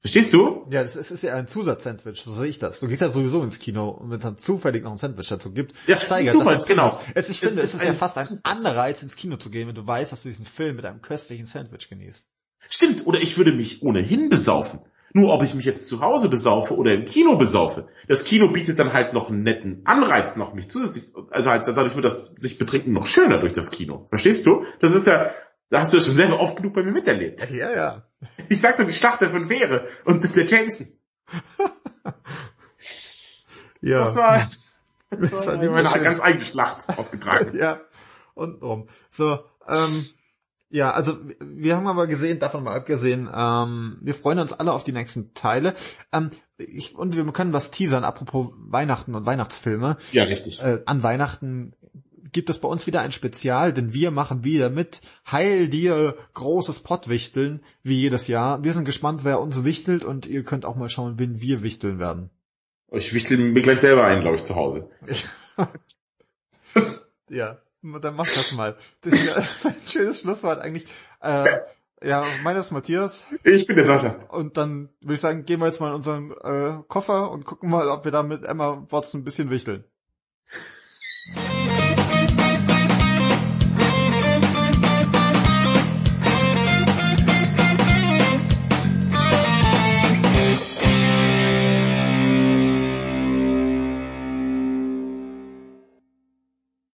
Verstehst du? Ja, das ist, ja ein Zusatzsandwich, so sehe ich das. Du gehst ja sowieso ins Kino und wenn es dann zufällig noch ein Sandwich dazu gibt, ja, steigert Zufall, das. genau. Es, ich finde, es ist, ist ja fast ein Anreiz, ins Kino zu gehen, wenn du weißt, dass du diesen Film mit einem köstlichen Sandwich genießt. Stimmt, oder ich würde mich ohnehin besaufen. Nur ob ich mich jetzt zu Hause besaufe oder im Kino besaufe. Das Kino bietet dann halt noch einen netten Anreiz noch mich zusätzlich, also halt dadurch wird das sich betrinken noch schöner durch das Kino. Verstehst du? Das ist ja, da hast du ja schon selber oft genug bei mir miterlebt. Ja, ja. Ich sagte die Schlacht der fünf Wehre und der Jameson. ja. Das war, das war eine ganz eigene Schlacht ausgetragen. ja. Und rum. So, ähm, ja, also wir haben aber gesehen, davon mal abgesehen, ähm, wir freuen uns alle auf die nächsten Teile. Ähm, ich, und wir können was teasern, apropos Weihnachten und Weihnachtsfilme. Ja, richtig. Äh, an Weihnachten gibt es bei uns wieder ein Spezial, denn wir machen wieder mit Heil dir großes Pottwichteln, wie jedes Jahr. Wir sind gespannt, wer uns wichtelt und ihr könnt auch mal schauen, wen wir wichteln werden. Ich wichtel mir gleich selber ein, glaube ich, zu Hause. ja. Dann mach das mal. Das ist ein schönes Schlusswort eigentlich. Äh, ja, meiner ist Matthias. Ich bin der Sascha. Und dann würde ich sagen, gehen wir jetzt mal in unseren äh, Koffer und gucken mal, ob wir da mit Emma Watson ein bisschen wichteln.